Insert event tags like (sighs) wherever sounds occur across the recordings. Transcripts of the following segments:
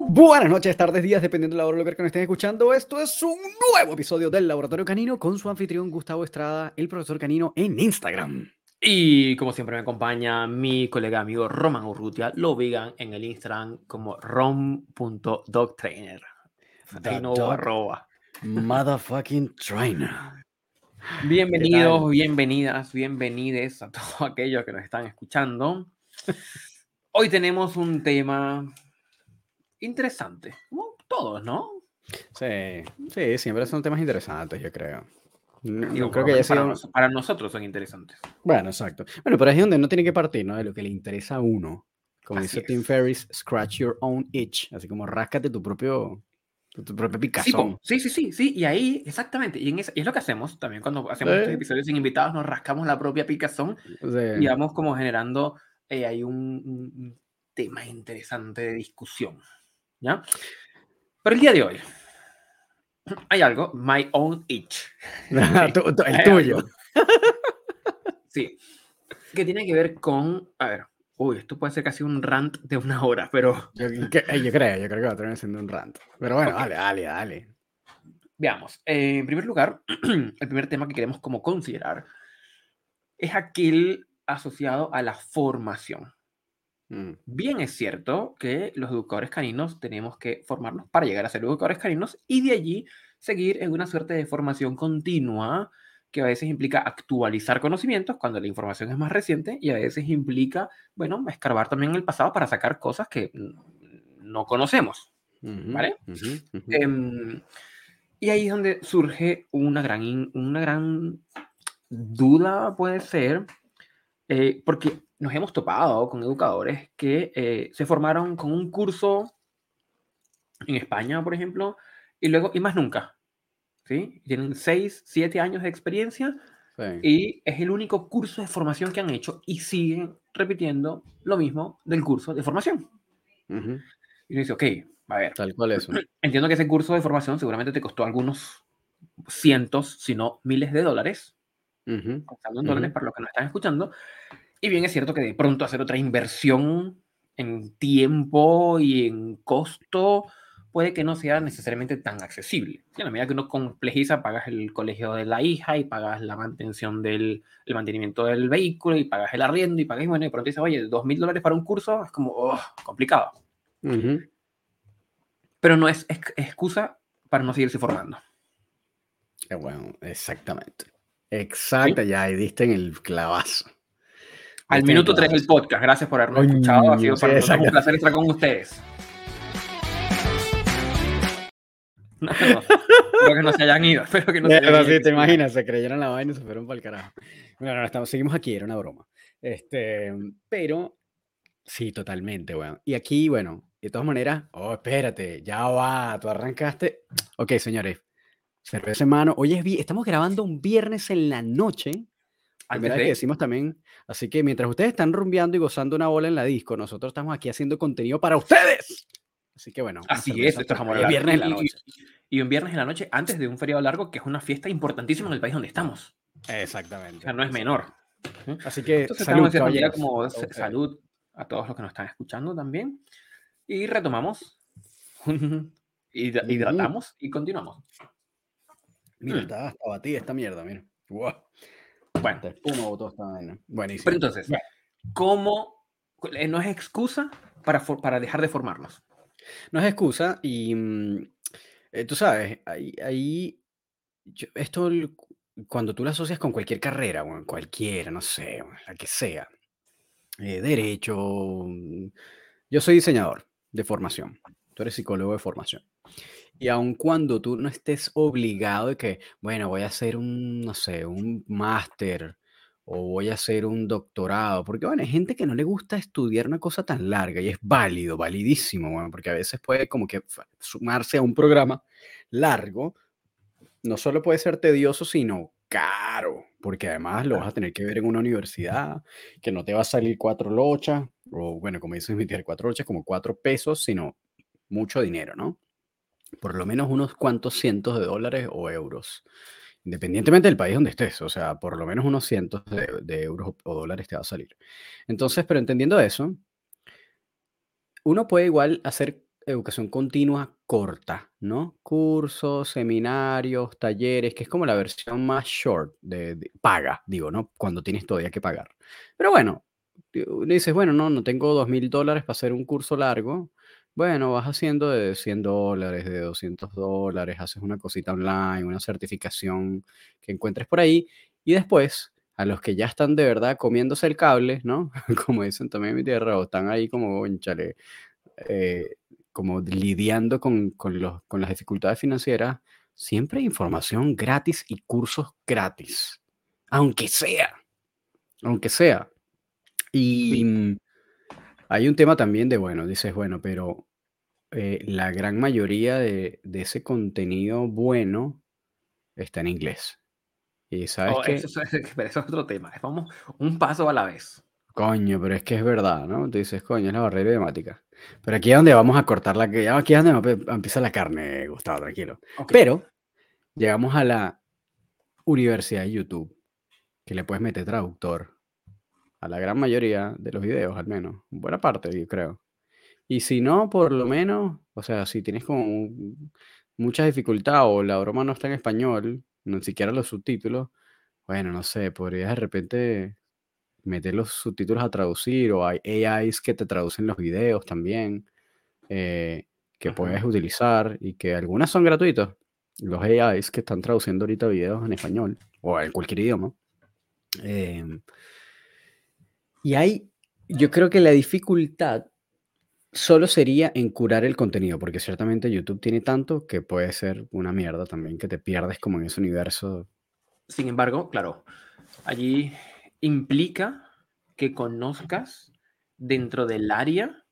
Buenas noches, tardes, días, dependiendo de la hora de lo que nos estén escuchando. Esto es un nuevo episodio del Laboratorio Canino con su anfitrión Gustavo Estrada, el profesor Canino, en Instagram. Y como siempre me acompaña mi colega amigo Roman Urrutia, lo vegan en el Instagram como rom.dogtrainer. Arroba. Motherfucking trainer. Bienvenidos, bienvenidas, bienvenides a todos (laughs) aquellos que nos están escuchando. Hoy tenemos un tema interesante, como todos, ¿no? Sí, sí, siempre son temas interesantes, yo creo. No, creo que para, para, nosotros son interesantes. Bueno, exacto. Bueno, pero es donde no tiene que partir, ¿no? De lo que le interesa a uno. Como dice Tim Ferriss, scratch your own itch. Así como ráscate tu propio, tu, propio picazón. Sí, sí, sí, sí, Y ahí, exactamente. Y, en es lo que hacemos también cuando hacemos estos episodios sin invitados, nos rascamos la propia picazón y vamos como generando eh, hay un, tema interesante de discusión. ¿Ya? Pero el día de hoy hay algo, my own itch. (laughs) el tuyo. (laughs) sí. Que tiene que ver con, a ver, uy, esto puede ser casi un rant de una hora, pero... Yo, yo creo, yo creo que va a terminar siendo un rant. Pero bueno, dale, dale, dale. Veamos. Eh, en primer lugar, (clears throat) el primer tema que queremos como considerar es aquel asociado a la formación. Mm. Bien es cierto que los educadores caninos tenemos que formarnos para llegar a ser educadores caninos y de allí seguir en una suerte de formación continua que a veces implica actualizar conocimientos cuando la información es más reciente y a veces implica, bueno, escarbar también el pasado para sacar cosas que no conocemos. ¿Vale? Em, y ahí es donde surge una gran, una gran duda, puede ser, eh, porque nos hemos topado con educadores que eh, se formaron con un curso en España, por ejemplo, y luego, y más nunca, ¿sí? Tienen 6, 7 años de experiencia y es el único curso de formación que han hecho y siguen repitiendo lo mismo del curso de formación. Y uno dice, ok, a ver. Tal cual eso. (clears throat) Entiendo que ese curso de formación seguramente te costó algunos cientos, si no miles de dólares, uh dólares para los que nos están escuchando. Y bien es cierto que de pronto hacer otra inversión en tiempo y en costo puede que no sea necesariamente tan accesible. En la medida que uno complejiza, pagas el colegio de la hija y pagas la mantención del el mantenimiento del vehículo y pagas el arriendo y pagas, bueno, y pronto dices, oye, dos mil dólares para un curso es como oh, complicado. Pero no es, excusa para no seguirse formando. bueno, exactamente. Exacto, ya ahí diste en el clavazo. Al minuto 3 del podcast. Gracias por habernos escuchado. Ha sido para nosotros un placer estar con ustedes. (laughs) No, espero que no se hayan ido. (laughs) Espero que no se hayan ido. te imaginas, se creyeron la vaina y se fueron para el carajo. Bueno, no, estamos, seguimos aquí, era una broma. Este, pero sí, totalmente, bueno. Y aquí, bueno, de todas maneras, oh, espérate, ya va, tú arrancaste. Ok, señores, cerveza en mano. Hoy es, estamos grabando un viernes en la noche. Primera que decimos también. Así que mientras ustedes están rumbeando y gozando una bola en la disco, nosotros estamos aquí haciendo contenido para ustedes. Así que bueno. Así es, esto es viernes en la noche. Y, un viernes en la noche antes de un feriado largo, que es una fiesta importantísima en el país donde estamos. Exactamente. O sea, no es menor. Así que salud, como salud a todos los que nos están escuchando también. Y retomamos. (laughs) hidratamos y continuamos. Mira, mm. está hasta batida esta mierda, mira. Wow. Bueno. Espuma botó esta vaina. Buenísimo. Pero entonces, ¿cómo? Eh, no es excusa para, para dejar de formarnos. No es excusa y mm, eh, tú sabes, ahí, ahí esto cuando tú lo asocias con cualquier carrera, bueno, cualquiera, no sé, la que sea, eh, derecho, mm, yo soy diseñador de formación, tú eres psicólogo de formación. Y aun cuando tú no estés obligado de que, bueno, voy a hacer un, no sé, un máster o voy a hacer un doctorado, porque bueno, hay gente que no le gusta estudiar una cosa tan larga y es válido, validísimo, bueno, porque a veces puede como que sumarse a un programa largo, no solo puede ser tedioso, sino caro, porque además lo vas a tener que ver en una universidad, que no te va a salir cuatro lochas, o bueno, como dices mi tía, cuatro lochas como cuatro pesos, sino mucho dinero, ¿no? Por lo menos unos cuantos cientos de dólares o euros independientemente del país donde estés, o sea, por lo menos unos cientos de, euros o dólares te va a salir. Entonces, pero entendiendo eso, uno puede igual hacer educación continua corta, ¿no? Cursos, seminarios, talleres, que es como la versión más short de, paga, digo, ¿no? Cuando tienes todavía que pagar. Pero bueno, dices, bueno, no, no tengo dos mil dólares para hacer un curso largo. Bueno, vas haciendo de 100 dólares, de 200 dólares, haces una cosita online, una certificación que encuentres por ahí y después a los que ya están de verdad comiéndose el cable, ¿no? (laughs) Como dicen también en mi tierra, o están ahí como, chale, eh, como lidiando con, los, con las dificultades financieras, siempre hay información gratis y cursos gratis, aunque sea, aunque sea. Y mm, hay un tema también de, bueno, dices, bueno, pero eh, la gran mayoría de, ese contenido bueno está en inglés. Y sabes oh, que... Eso, (laughs) es otro tema. Vamos un paso a la vez. Coño, pero es que es verdad, ¿no? Te dices, coño, es la barrera idiomática. Pero aquí es donde vamos a cortar la... Aquí es donde empieza la carne, Gustavo, tranquilo. Pero llegamos a la universidad de YouTube, que le puedes meter traductor a la gran mayoría de los videos, al menos. Buena parte, yo creo. Y si no, por lo menos, o sea, si tienes como mucha dificultad o la broma no está en español, ni siquiera los subtítulos, bueno, no sé, podrías de repente meter los subtítulos a traducir o hay AIs que te traducen los videos también, eh, que puedes utilizar y que algunas son gratuitos. Los AIs que están traduciendo ahorita videos en español o en cualquier idioma. Em, y hay, yo creo que la dificultad solo sería en curar el contenido, porque ciertamente YouTube tiene tanto que puede ser una mierda también, que te pierdes como en ese universo. Sin embargo, claro, allí implica que conozcas dentro del área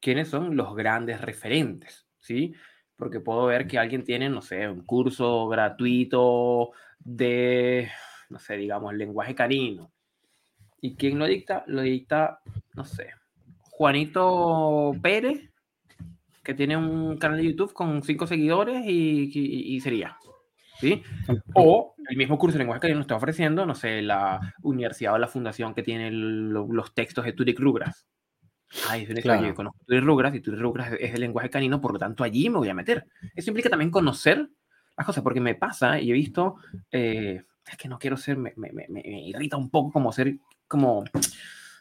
quiénes son los grandes referentes, ¿sí? Porque puedo ver que alguien tiene, no sé, un curso gratuito de, no sé, digamos, lenguaje canino. ¿Y quién lo dicta? Lo dicta, no sé, Juanito Pérez, que tiene un canal de YouTube con cinco seguidores y sería. ¿sí? O el mismo curso de lenguaje que nos está ofreciendo, no sé, la universidad o la fundación que tiene los textos de Turi Rugras. Ay, es claro. yo conozco Turi Rugras y Turi Rugras es el lenguaje canino, por lo tanto allí me voy a meter. Eso implica también conocer las cosas, porque me pasa y he visto, eh, es que no quiero ser, me, me, me, irrita un poco como ser como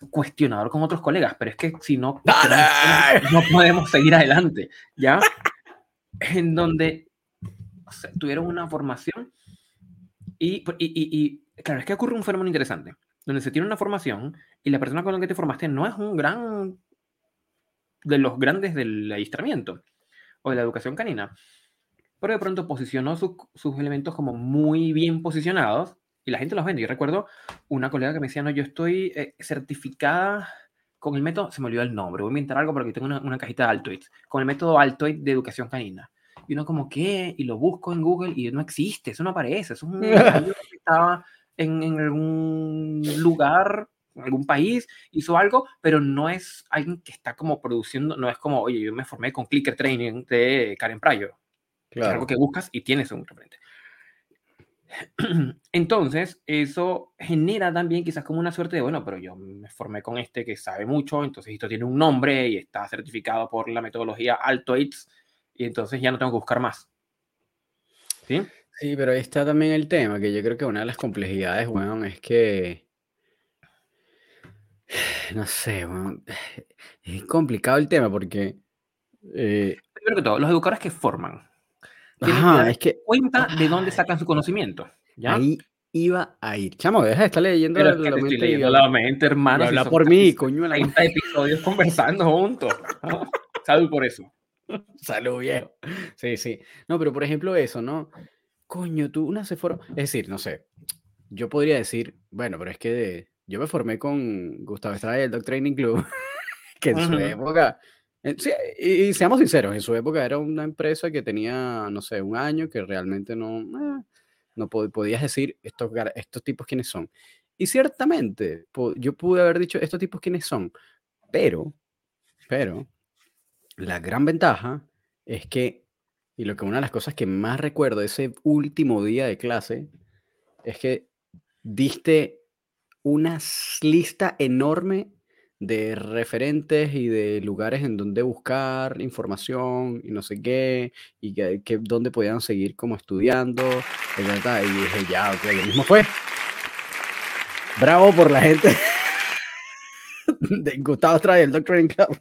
cuestionador con otros colegas, pero es que si no, no podemos seguir adelante, ¿ya? En donde tuvieron una formación y, y, claro, es que ocurre un fenómeno interesante, donde se tiene una formación y la persona con la que te formaste no es un gran de los grandes del adiestramiento o de la educación canina, pero de pronto posicionó sus elementos como muy bien posicionados y la gente los vende. Yo recuerdo una colega que me decía, no, yo estoy eh, certificada con el método, se me olvidó el nombre, voy a inventar algo porque tengo una, una cajita de Altoid, con el método Altoid de educación canina. Y uno como, ¿qué? Y lo busco en Google y no existe, eso no aparece, eso es un (laughs) que estaba en, en, algún lugar, en algún país, hizo algo, pero no es alguien que está como produciendo, no es como, oye, yo me formé con Clicker Training de Karen Pryor. Claro. Es algo que buscas y tienes un referente. (clears throat) Entonces, eso genera también quizás como una suerte de, bueno, pero yo me formé con este que sabe mucho, entonces esto tiene un nombre y está certificado por la metodología Altoids, y entonces ya no tengo que buscar más. ¿Sí? Sí, pero ahí está también el tema, que yo creo que una de las complejidades, bueno, es que, (sighs) no sé, bueno, (sighs) es complicado el tema porque... Eh, Primero que todo, los educadores que forman, tienen que es que cuenta de dónde sacan su conocimiento. ¿ya? Ahí iba a ir. Chamo, deja de estar leyendo la, la, mente. Leyendo la mente, hermano. Habla por mí, coño. 30 episodios conversando juntos. (laughs) Salud por eso. Salud, viejo. Sí, sí. No, pero por ejemplo eso, ¿no? Coño, tú una se fueron... Es decir, no sé, yo podría decir, bueno, pero es que yo me formé con Gustavo Estrada del Dog Training Club, (laughs) que en su época... Sí, y, seamos sinceros, en su época era una empresa que tenía, no sé, un año que realmente no, eh, no podías decir estos, estos tipos quiénes son. Y ciertamente, yo pude haber dicho estos tipos quiénes son, pero, pero, la gran ventaja es que, y lo que una de las cosas que más recuerdo ese último día de clase, es que diste una lista enorme de referentes y de lugares en donde buscar información y no sé qué, y que, que dónde podían seguir como estudiando, y, dije, ya, ok, lo mismo fue. Bravo por la gente (laughs) de Gustavo Stray, el Doctor Club.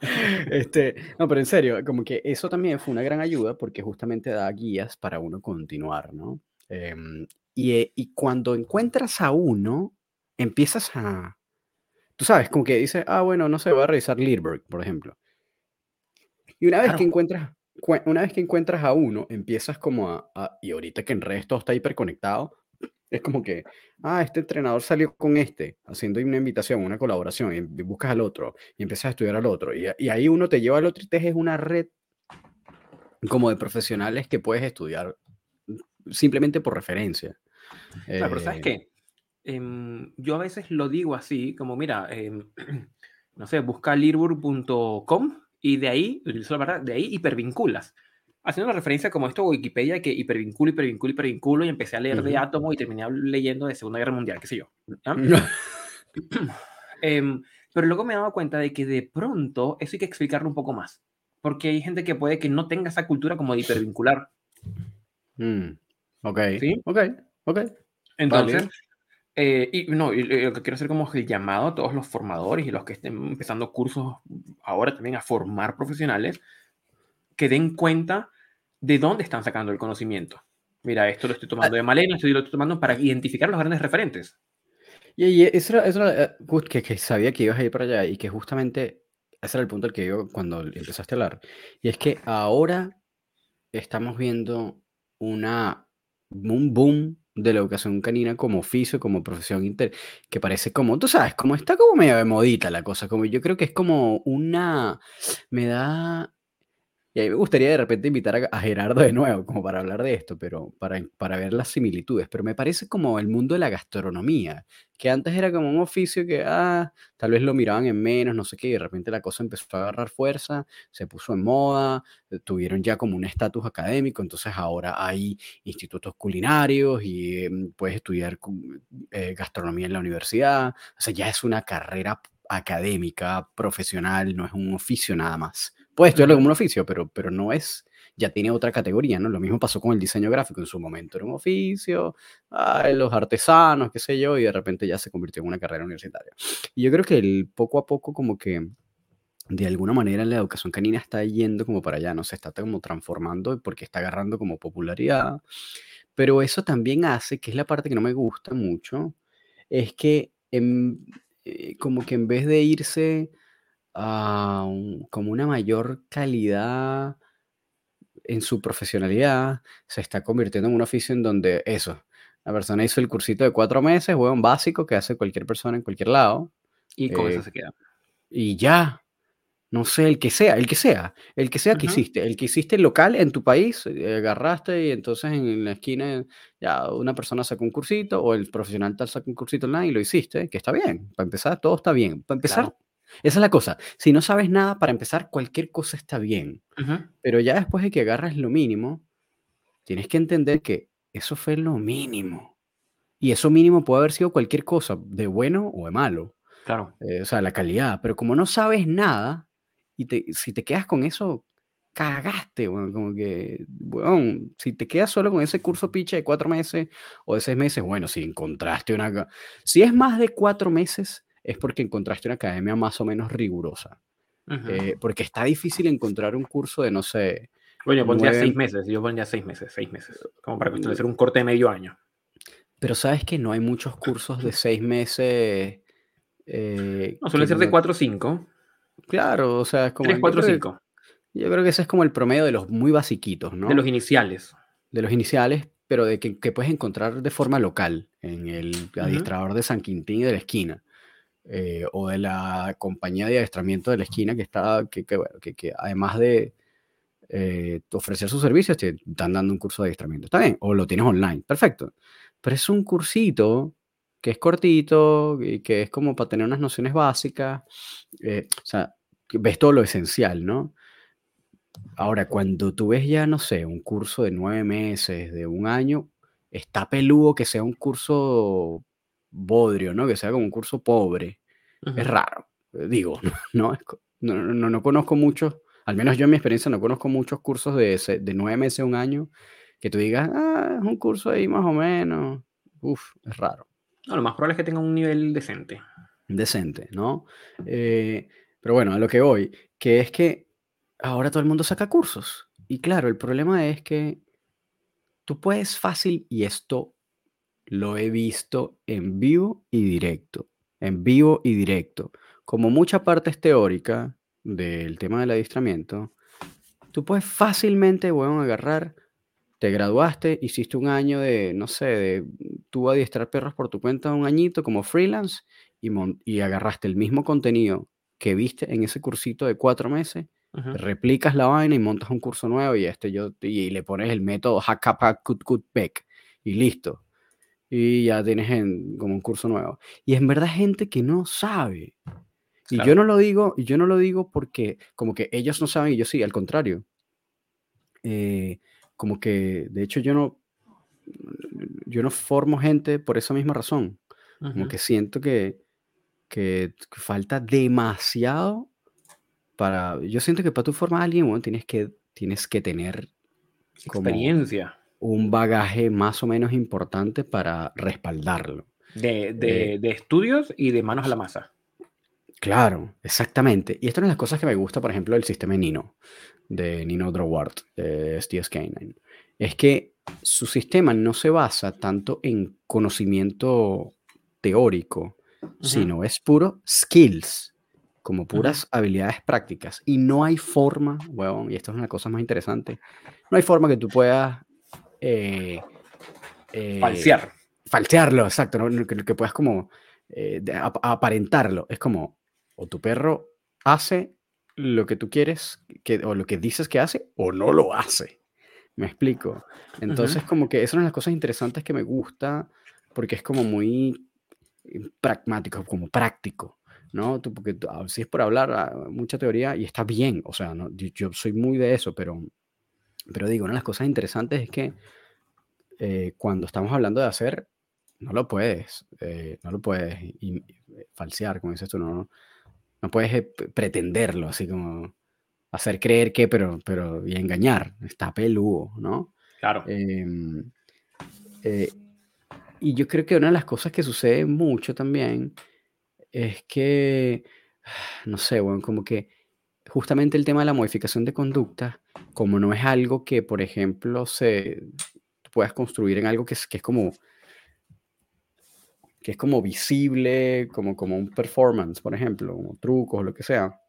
(laughs) este, no, pero en serio, como que eso también fue una gran ayuda porque justamente da guías para uno continuar, ¿no? Em, y, eh, y cuando encuentras a uno, empiezas a, tú sabes, como que dices, ah, bueno, no se va a revisar Learberg, por ejemplo. Y una vez que encuentras, una vez que encuentras a uno, empiezas como a, y ahorita que en redes todo está hiperconectado, es como que, ah, este entrenador salió con este, haciendo una invitación, una colaboración, y buscas al otro, y empiezas a estudiar al otro, y, y ahí uno te lleva al otro y te es una red como de profesionales que puedes estudiar simplemente por referencia. Claro, pero ¿sabes eh, qué? Em, yo a veces lo digo así, como mira, em, (clears throat) no sé, busca lirburg.com y de ahí, la verdad, de ahí hipervinculas. Haciendo una referencia como esto Wikipedia, que hipervinculo, hipervinculo, hipervinculo, y empecé a leer de átomo y terminé leyendo de Segunda Guerra Mundial, qué sé yo. (laughs) (clears throat) Em, pero luego me he dado cuenta de que de pronto eso hay que explicarlo un poco más, porque hay gente que puede que no tenga esa cultura como de hipervincular. Mm, ok. ¿Sí? Ok, ok. Entonces, eh, y no, lo que quiero hacer como el llamado a todos los formadores y los que estén empezando cursos ahora también a formar profesionales, que den cuenta de dónde están sacando el conocimiento. Mira, esto lo estoy tomando de Malena, esto lo estoy tomando para identificar los grandes referentes. Y, eso era, eh, que, que, sabía que ibas a ir para allá y que justamente ese era el punto al que yo cuando empezaste a hablar. Y es que ahora estamos viendo una, un boom de la educación canina como oficio, como profesión inter, que parece como, tú sabes, como está como medio de modita la cosa, como yo creo que es como una, me da, y a mí me gustaría de repente invitar a, Gerardo de nuevo, como para hablar de esto, pero para, para ver las similitudes. Pero me parece como el mundo de la gastronomía, que antes era como un oficio que, ah, tal vez lo miraban en menos, no sé qué, y de repente la cosa empezó a agarrar fuerza, se puso en moda, eh, tuvieron ya como un estatus académico, entonces ahora hay institutos culinarios y mm, puedes estudiar eh, gastronomía en la universidad. O sea, ya es una carrera académica, profesional, no es un oficio nada más. Puedes estudiarlo como un oficio, pero, pero no es, ya tiene otra categoría, ¿no? Lo mismo pasó con el diseño gráfico en su momento, era un oficio, los artesanos, qué sé yo, y de repente ya se convirtió en una carrera universitaria. Y yo creo que el, poco a poco como que de alguna manera la educación canina está yendo como para allá, ¿no? Se está como transformando porque está agarrando como popularidad, pero eso también hace, que es la parte que no me gusta mucho, es que eh, como que en vez de irse como una mayor calidad en su profesionalidad, se está convirtiendo en un oficio en donde eso, la persona hizo el cursito de cuatro meses, un básico que hace cualquier persona en cualquier lado. Y con eso eh, se queda. Y ya, no sé, el que sea, el que sea, el que sea que hiciste, el que hiciste local en tu país, eh, agarraste y entonces en la esquina ya una persona sacó un cursito o el profesional tal sacó un cursito online y lo hiciste, que está bien, para empezar todo está bien, para empezar esa es la cosa. Si no sabes nada, para empezar, cualquier cosa está bien. Pero ya después de que agarras lo mínimo, tienes que entender que eso fue lo mínimo. Y eso mínimo puede haber sido cualquier cosa, de bueno o de malo. Claro. Eh, o sea, la calidad. Pero como no sabes nada, y te, si te quedas con eso, cagaste, bueno, como que, bueno, si te quedas solo con ese curso piche de cuatro meses o de seis meses, bueno, si encontraste una... Si es más de cuatro meses, es porque encontraste una academia más o menos rigurosa. Eh, porque está difícil encontrar un curso de, no sé... Bueno, yo pondría seis meses, yo pondría seis meses, seis meses, como para hacer un corte de medio año. Pero sabes que no hay muchos cursos de seis meses. Eh, no, suele ser de cuatro o cinco. Claro, o sea, es como... Tres, cuatro, cinco. Yo creo que ese es como el promedio de los muy basiquitos, ¿no? De los iniciales. De los iniciales, pero de que, puedes encontrar de forma local en el adiestrador de San Quintín y de la esquina. Eh, o de la compañía de adiestramiento de la esquina que está, que, que, además de eh, ofrecer sus servicios, te están dando un curso de adiestramiento. Está bien, o lo tienes online, perfecto. Pero es un cursito que es cortito y que es como para tener unas nociones básicas. Eh, o sea, ves todo lo esencial, ¿no? Ahora, cuando tú ves ya, no sé, un curso de nueve meses, de un año, está peludo que sea un curso bodrio, ¿no? Que sea como un curso pobre. es raro. Digo, (laughs) no, no, no, no, conozco muchos, al menos yo en mi experiencia no conozco muchos cursos de, de nueve meses, un año, que tú digas, ah, es un curso ahí más o menos. Uf, es raro. No, lo más probable es que tenga un nivel decente. Decente, ¿no? Eh, pero bueno, a lo que voy, que es que ahora todo el mundo saca cursos. Y claro, el problema es que tú puedes fácil, y esto lo he visto en vivo y directo, en vivo y directo. Como mucha parte es teórica del tema del adiestramiento, tú puedes fácilmente, bueno, agarrar, te graduaste, hiciste un año de, no sé, de tú adiestrar perros por tu cuenta un añito como freelance y, y agarraste el mismo contenido que viste en ese cursito de cuatro meses, replicas la vaina y montas un curso nuevo y, este yo, y le pones el método Hackapakutkutpek y listo. Y ya tienes como un curso nuevo. Y en verdad gente que no sabe. Y yo no lo digo, y yo no lo digo porque como que ellos no saben y yo sí, al contrario. Eh, como que, de hecho, yo no, yo no formo gente por esa misma razón. Como que siento que, que falta demasiado para... Yo siento que para tú formar a alguien, bueno, tienes que, tienes que tener... Experiencia. Un bagaje más o menos importante para respaldarlo. De, de, eh, de estudios y de manos a la masa. Claro, exactamente. Y esto es una de las cosas que me gusta, por ejemplo, del sistema Nino, de Nino Drowart, de STSK9. Es que su sistema no se basa tanto en conocimiento teórico, sino es puro skills, como puras habilidades prácticas. Y no hay forma, huevón, y esto es una cosa más interesante, no hay forma que tú puedas... Eh, eh, Falsear. Falsearlo, exacto, que, puedas como eh, aparentarlo. Es como, o tu perro hace lo que tú quieres que, o lo que dices que hace o no lo hace. Me explico. Entonces, como que es una de las cosas interesantes que me gusta porque es como muy pragmático, como práctico, ¿no? Tú, porque ah, si es por hablar, ah, mucha teoría y está bien, o sea, ¿no? yo, soy muy de eso, pero, pero digo, una de las cosas interesantes es que eh, cuando estamos hablando de hacer, no lo puedes, eh, no lo puedes falsear, como dices tú, no, no puedes eh, pretenderlo, así como hacer creer que, pero, pero y engañar, está peludo, ¿no? Claro. Em, eh, y yo creo que una de las cosas que sucede mucho también es que, (sighs) no sé, bueno, como que justamente el tema de la modificación de conducta, como no es algo que, por ejemplo, se puedas construir en algo que es, que es como que es como visible, como, como un performance, por ejemplo, como trucos lo que sea.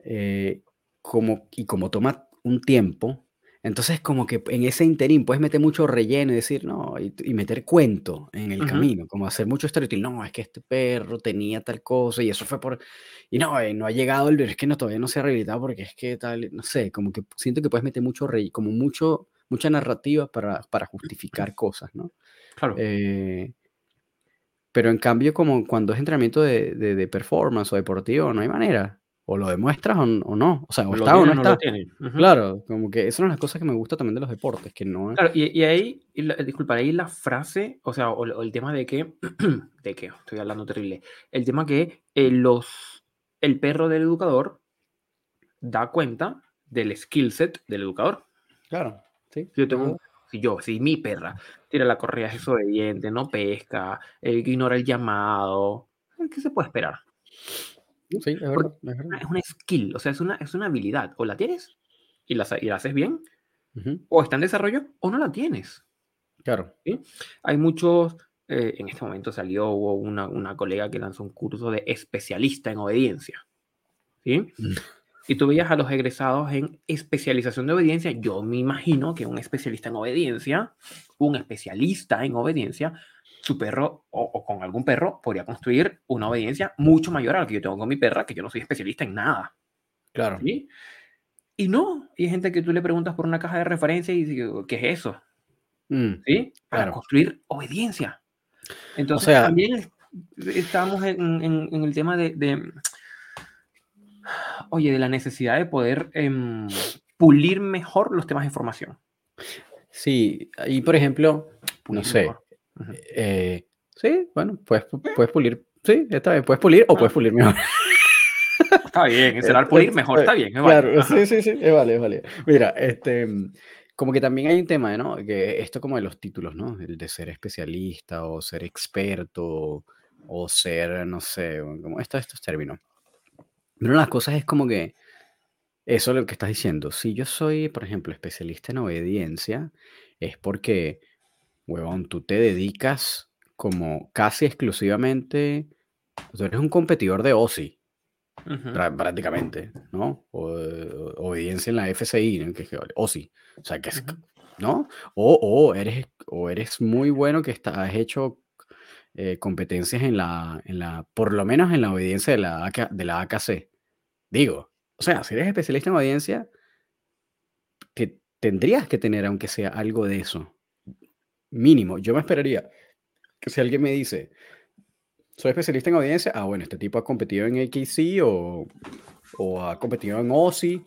Eh, como, y como toma un tiempo, entonces como que en ese interín puedes meter mucho relleno y decir, no, y, meter cuento en el camino, como hacer mucho estereotipo, no, es que este perro tenía tal cosa y eso fue por, y no, eh, no ha llegado el, es que no, todavía no se ha rehabilitado porque es que tal, no sé, como que siento que puedes meter mucho relleno, como mucho, mucha narrativa para, para justificar cosas, ¿no? Claro. Eh, pero en cambio, como cuando es entrenamiento de, de, performance o deportivo, no hay manera. O lo demuestras o, no. O sea, o, está o no, está. Claro, como que esas son las cosas que me gusta también de los deportes, que no Claro, y, ahí, disculpa, ahí la frase, o sea, o, el tema de que, (clears throat) de que, estoy hablando terrible, el tema que eh, los, el perro del educador da cuenta del skill set del educador. Claro, sí. Yo tengo si yo, si mi perra tira la correa, es desobediente, no pesca, eh, ignora el llamado, ¿qué se puede esperar? Sí, es verdad, es una skill, o sea, es una, es una habilidad. O la tienes y la, y la haces bien, o está en desarrollo, o no la tienes. Claro. ¿sí? Hay muchos, eh, en este momento salió hubo una, una, colega que lanzó un curso de especialista en obediencia. ¿sí? Mm y tú veías a los egresados en especialización de obediencia, yo me imagino que un especialista en obediencia, un especialista en obediencia, su perro o, con algún perro podría construir una obediencia mucho mayor a la que yo tengo con mi perra, que yo no soy especialista en nada. Claro. ¿sí? Y no, y hay gente que tú le preguntas por una caja de referencia y dice, ¿qué es eso? Mm, ¿Sí? Para construir obediencia. Entonces, también estamos en, en, el tema de oye, de la necesidad de poder em, pulir mejor los temas de información. Sí, y por ejemplo, no sé, eh, sí, bueno, puedes, puedes pulir Sí, está bien. Puedes pulir o puedes pulir mejor. Está bien, encerrar pulir mejor, está bien. Claro, sí, sí, sí, es vale, es vale. Mira, este, como que también hay un tema, ¿no? Que esto como de los títulos, ¿no? El de ser especialista o ser experto o ser, no sé, como estos, estos términos. Pero una de las cosas es como que eso es lo que estás diciendo. Si yo soy, por ejemplo, especialista en obediencia, es porque, huevón, tú te dedicas como casi exclusivamente, tú eres un competidor de OSI, prácticamente, ¿no? O, obediencia en la FCI, ¿no? que, OSI, o sea, que es, ¿no? O, o, eres, o eres muy bueno que has hecho eh, competencias en la, en la, por lo menos en la obediencia de la, de la AKC. Digo, o sea, si eres especialista en audiencia, que tendrías que tener, aunque sea algo de eso. Mínimo. Yo me esperaría que si alguien me dice, soy especialista en audiencia, ah, bueno, este tipo ha competido en AKC o, o ha competido en OSI,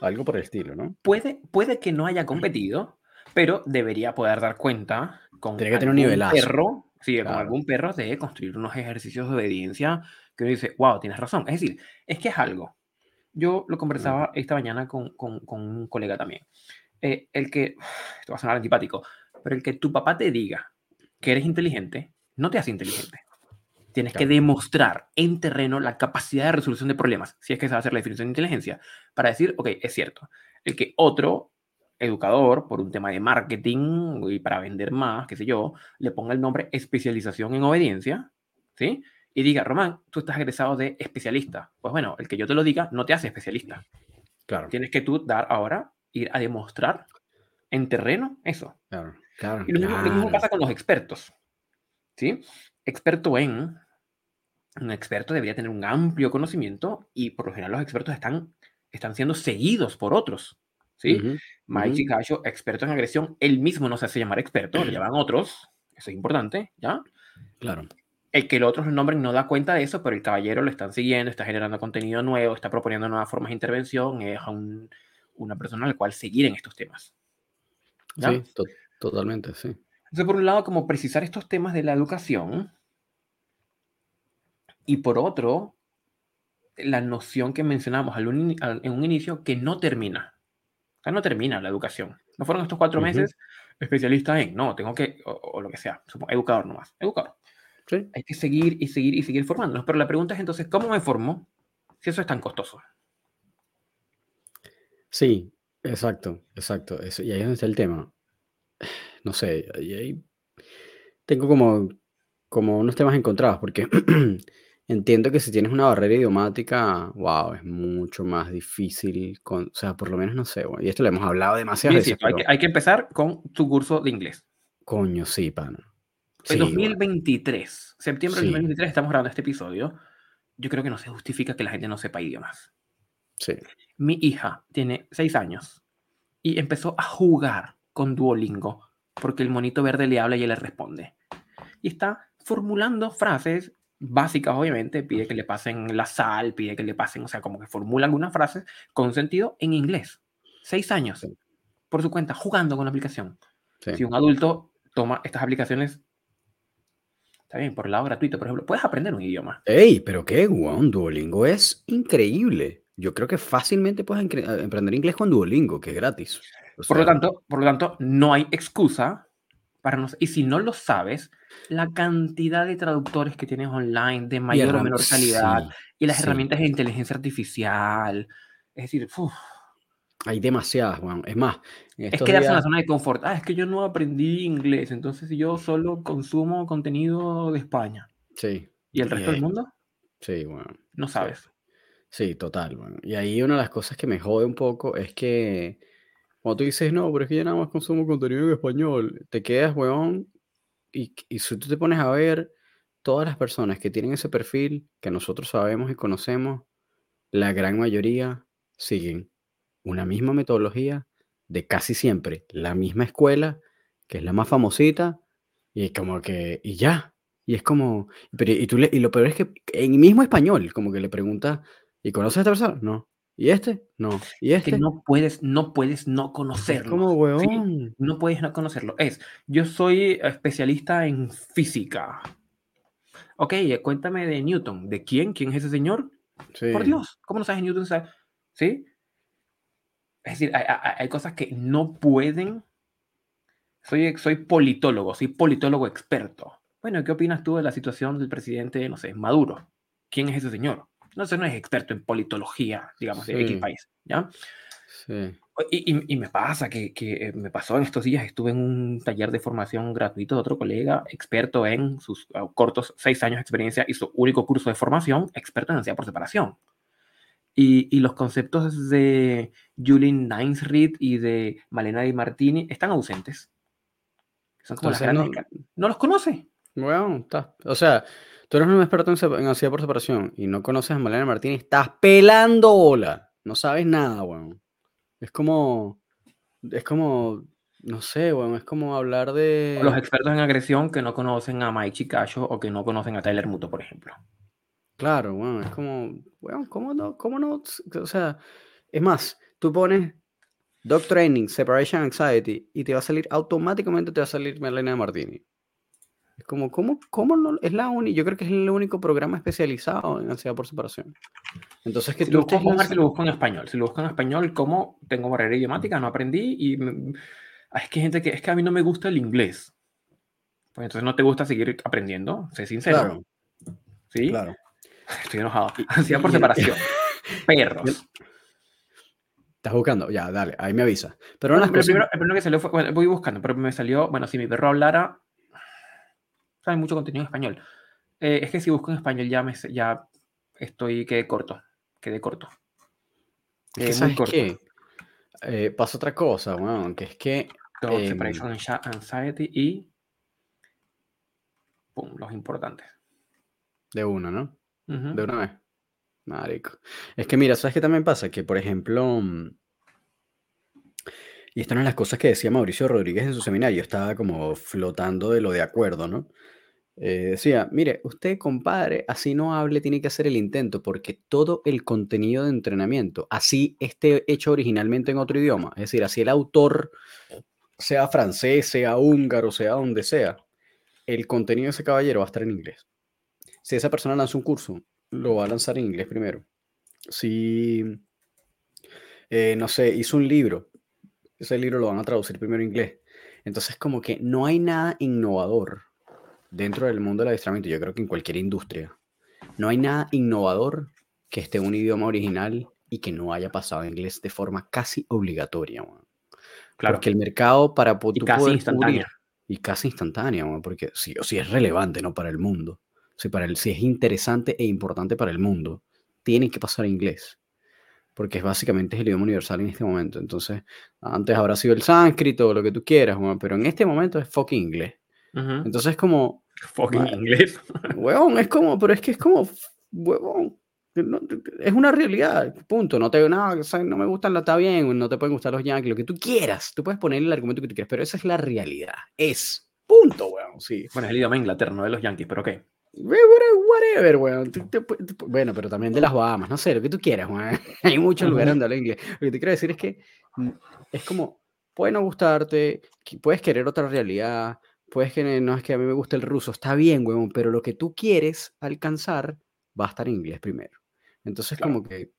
algo por el estilo, ¿no? Puede, puede que no haya competido, pero debería poder dar cuenta con Tiene que tener un nivelazo. perro, sí, con algún perro de construir unos ejercicios de obediencia que uno dice, wow, tienes razón. Es decir, es que es algo. Yo lo conversaba esta mañana con, con, con un colega también. Eh, el que, (sighs) esto va a sonar antipático, pero el que tu papá te diga que eres inteligente, no te hace inteligente. Tienes que demostrar en terreno la capacidad de resolución de problemas, si es que se va a hacer la definición de inteligencia, para decir, ok, es cierto. El que otro educador, por un tema de marketing y para vender más, qué sé yo, le ponga el nombre especialización en obediencia, ¿sí? y diga, Román, tú estás egresado de especialista. Pues bueno, el que yo te lo diga no te hace especialista. Claro. Tienes que tú dar ahora, ir a demostrar en terreno eso. Claro, claro. Y lo, mismo, pasa con los expertos. ¿Sí? Experto en. Un experto debería tener un amplio conocimiento y por lo general los expertos están, están siendo seguidos por otros. ¿Sí? Mike experto en agresión, él mismo no se hace llamar experto, le (clears throat) llaman otros. Eso es importante, ¿ya? Claro el que los otros lo nombren no da cuenta de eso, pero el caballero lo están siguiendo, está generando contenido nuevo, está proponiendo nuevas formas de intervención, es una persona al cual seguir en estos temas. Sí, totalmente, sí. Entonces, por un lado, como precisar estos temas de la educación, y por otro, la noción que mencionamos en un inicio, que no termina. O sea, no termina la educación. No fueron estos cuatro meses especialista en, no, tengo que, o, o lo que sea, educador nomás, educador. Hay que seguir y seguir y seguir formándonos. Pero la pregunta es entonces, ¿cómo me formo si eso es tan costoso? Sí, exacto, exacto. Eso, y ahí es donde está el tema. No sé, ahí tengo como, como unos temas encontrados, porque (clears throat) entiendo que si tienes una barrera idiomática, wow, es mucho más difícil. Con, o sea, por lo menos no sé, y esto lo hemos hablado demasiado veces. hay, que, hay, que, empezar con tu curso de inglés. Coño, sí, pana. En 2023, septiembre de 2023, estamos grabando este episodio. Yo creo que no se justifica que la gente no sepa idiomas. Sí. Mi hija tiene seis años y empezó a jugar con Duolingo porque el monito verde le habla y él le responde. Y está formulando frases básicas, obviamente. Pide que le pasen la sal, pide que le pasen, o sea, como que formula algunas frases con sentido en inglés. Seis años, por su cuenta, jugando con la aplicación. Si un adulto toma estas aplicaciones Está bien, por el lado gratuito, por ejemplo, puedes aprender un idioma. ¡Ey! Pero qué guau, Duolingo es increíble. Yo creo que fácilmente puedes aprender inglés con Duolingo, que es gratis. por, lo tanto, por lo tanto, no hay excusa para no... Y si no lo sabes, la cantidad de traductores que tienes online de mayor o menor calidad y las herramientas de inteligencia artificial, es decir, uff, hay demasiadas, bueno. Es más, es quedarse en la zona de confort. Ah, es que yo no aprendí inglés, entonces yo solo consumo contenido de España. Sí. ¿Y el resto del mundo? Sí, bueno. No sabes. Sí, total, bueno. Y ahí una de las cosas que me jode un poco es que cuando tú dices, no, pero es que yo nada más consumo contenido en español, te quedas, weón, y, y si tú te pones a ver todas las personas que tienen ese perfil que nosotros sabemos y conocemos, la gran mayoría siguen una misma metodología de casi siempre la misma escuela, que es la más famosita, y como que, y ya, y es como, pero, y, tú le, y lo peor es que en mismo español, como que le pregunta, ¿y conoces a esta persona? No. ¿Y este? No. ¿Y este? Que no puedes, no puedes no conocerlo. como huevón. no puedes no conocerlo. Es, yo soy especialista en física. Ok, cuéntame de Newton. ¿De quién? ¿Quién es ese señor? Por Dios, ¿cómo no sabes Newton? ¿Sí? Es decir, hay, cosas que no pueden. Soy, soy politólogo, soy politólogo experto. Bueno, ¿qué opinas tú de la situación del presidente, no sé, Maduro? ¿Quién es ese señor? No sé, no es experto en politología, digamos, de X país, ¿ya? Sí. Y, y, me pasa que, que, eh, me pasó en estos días, estuve en un taller de formación gratuito de otro colega, experto en sus cortos seis años de experiencia y su único curso de formación, experto en ansiedad por separación. Y, y, los conceptos de Julie Nainsreed y de Malena Di Martini están ausentes. Son como las no, no, los conoce. Bueno, está, o sea, tú eres un experto en, ansiedad por separación y no conoces a Malena Martini, estás pelando bola. No sabes nada, weón. Es como, es como, no sé, bueno, es como hablar de... Los expertos en agresión que no conocen a Mike Chicacho o que no conocen a Tyler Muto, por ejemplo. Claro, bueno, es como, bueno, ¿cómo no? ¿Cómo no? O sea, es más, tú pones Dog Training, Separation Anxiety y te va a salir, automáticamente te va a salir Melena Martini. Es como, ¿cómo, cómo no? Es la única, yo creo que es el único programa especializado en ansiedad por separación. Entonces, que si lo, busco, si lo busco en español, si lo busco en español, como tengo barrera idiomática, no aprendí y es que gente que es que a mí no me gusta el inglés. Pues entonces no te gusta seguir aprendiendo, sé sincero. Claro. ¿Sí? Claro. (laughs) Estoy enojado. (laughs) Ansiedad por separación. (laughs) Perros. Estás buscando, ya, dale, ahí me avisa. Pero, el, primero, que salió fue, bueno, voy buscando, pero me salió, bueno, si mi perro hablara, hay mucho contenido en español. Eh, es que si busco en español ya, me, ya estoy, quedé corto, quedé corto. Es muy corto. Eh, pasa otra cosa, bueno, que es que... Todo, separation em, anxiety y... Pum, los importantes. De uno, ¿no? De una vez. Marico. Es que mira, ¿sabes qué también pasa? Que, por ejemplo... Y esta es las cosas que decía Mauricio Rodríguez en su seminario, estaba como flotando de lo de acuerdo, ¿no? Eh, decía, mire, usted, compadre, así no hable, tiene que hacer el intento, porque todo el contenido de entrenamiento, así esté hecho originalmente en otro idioma, es decir, así el autor sea francés, sea húngaro, sea donde sea, el contenido de ese caballero va a estar en inglés. Si esa persona lanza un curso, lo va a lanzar en inglés primero. Si, eh, no sé, hizo un libro, ese libro lo van a traducir primero en inglés. Entonces, como que no hay nada innovador dentro del mundo del adiestramiento, yo creo que en cualquier industria, no hay nada innovador que esté en un idioma original y que no haya pasado en inglés de forma casi obligatoria. Claro. Porque el mercado para y casi instantánea. y casi instantánea, porque sí o sí es relevante, ¿no? Para el mundo. Si, para el, si es interesante e importante para el mundo, tiene que pasar a inglés. Porque es básicamente el idioma universal en este momento. Entonces, antes habrá sido el sánscrito o lo que tú quieras, pero en este momento es fucking inglés. Entonces, como. (laughs) Fucking inglés. (laughs) Huevón, es como, pero es que es como. Huevón. es una realidad, punto. No te nada, no me gustan, está bien, no te pueden gustar los yankees, lo que tú quieras. Tú puedes poner el argumento que tú quieras, pero esa es la realidad. Es. Punto, weón. Sí. Bueno, es el idioma Inglaterra, no de los yankees, pero ¿qué? Whatever, weón. Bueno, pero también de las Bahamas, no sé, lo que tú quieras, weón. (laughs) Hay muchos lugares donde hablan inglés. Lo que te quiero decir es que mm, es como, puede no gustarte, puedes querer otra realidad, pues que no es que a mí me guste el ruso, está bien, huevón, pero lo que tú quieres alcanzar va a estar en inglés primero. Entonces, como que,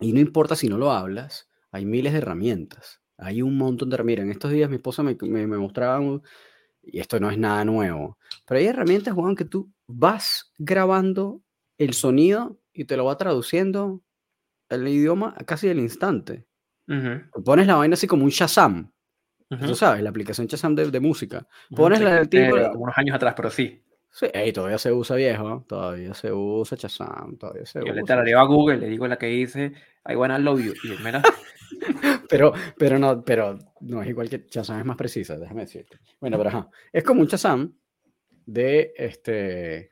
y no importa si no lo hablas, hay miles de herramientas. Hay un montón de herramientas. En estos días mi esposa me, me, mostraba, y esto no es nada nuevo, pero hay herramientas, huevón, que tú vas grabando el sonido y te lo va traduciendo el idioma casi al instante. Pones la vaina así como un Shazam. Tú sabes, la aplicación Shazam de, música. Pones la del tipo. unos años atrás, pero sí. Sí, todavía se usa viejo, todavía se usa Shazam, todavía se Yo le tarareo a Google, le digo la que dice, I wanna love you, y mira. (laughs) pero, pero no, pero no es igual que Shazam es más precisa, déjame decirte. Bueno, pero ajá, es como un Shazam de este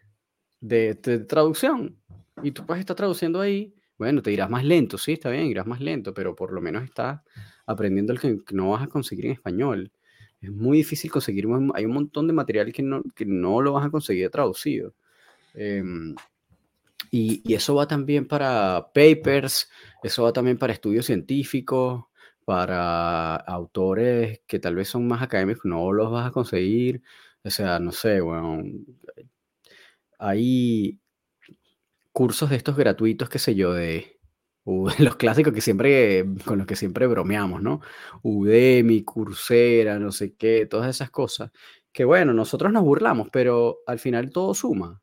de, de, traducción. Y tú puedes estar traduciendo ahí, bueno, te irás más lento, sí, está bien, irás más lento, pero por lo menos estás aprendiendo el que no vas a conseguir en español. Es muy difícil conseguir, hay un montón de material que no, que no lo vas a conseguir traducido. Em, y, y, eso va también para papers, eso va también para estudios científicos, para autores que tal vez son más académicos, no los vas a conseguir. O sea, no sé, bueno, hay cursos de estos gratuitos, qué sé yo, de (laughs) los clásicos que siempre, con los que siempre bromeamos, ¿no? Udemy, Coursera, no sé qué, todas esas cosas. Que bueno, nosotros nos burlamos, pero al final todo suma.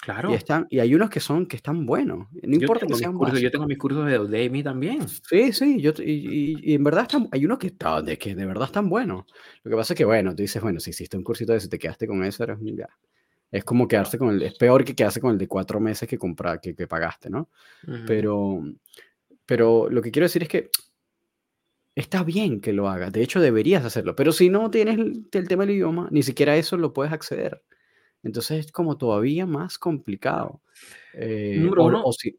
Claro. Y, están, y hay unos que son que están buenos. No importa que sean cursos, Yo tengo mis cursos de Udemy también. Sí, sí. Yo, y, y, en verdad están, hay unos que, están, de, que de verdad están buenos. Lo que pasa es que, bueno, tú dices, bueno, si hiciste un cursito de ese, te quedaste con eso, eres, ya. Es como quedarse con el, es peor que quedarse con el de cuatro meses que, compra, que, que pagaste, ¿no? pero, pero lo que quiero decir es que está bien que lo hagas. De hecho, deberías hacerlo. Pero si no tienes el, el tema del idioma, ni siquiera eso lo puedes acceder. Entonces es como todavía más complicado. Eh, o, o, si,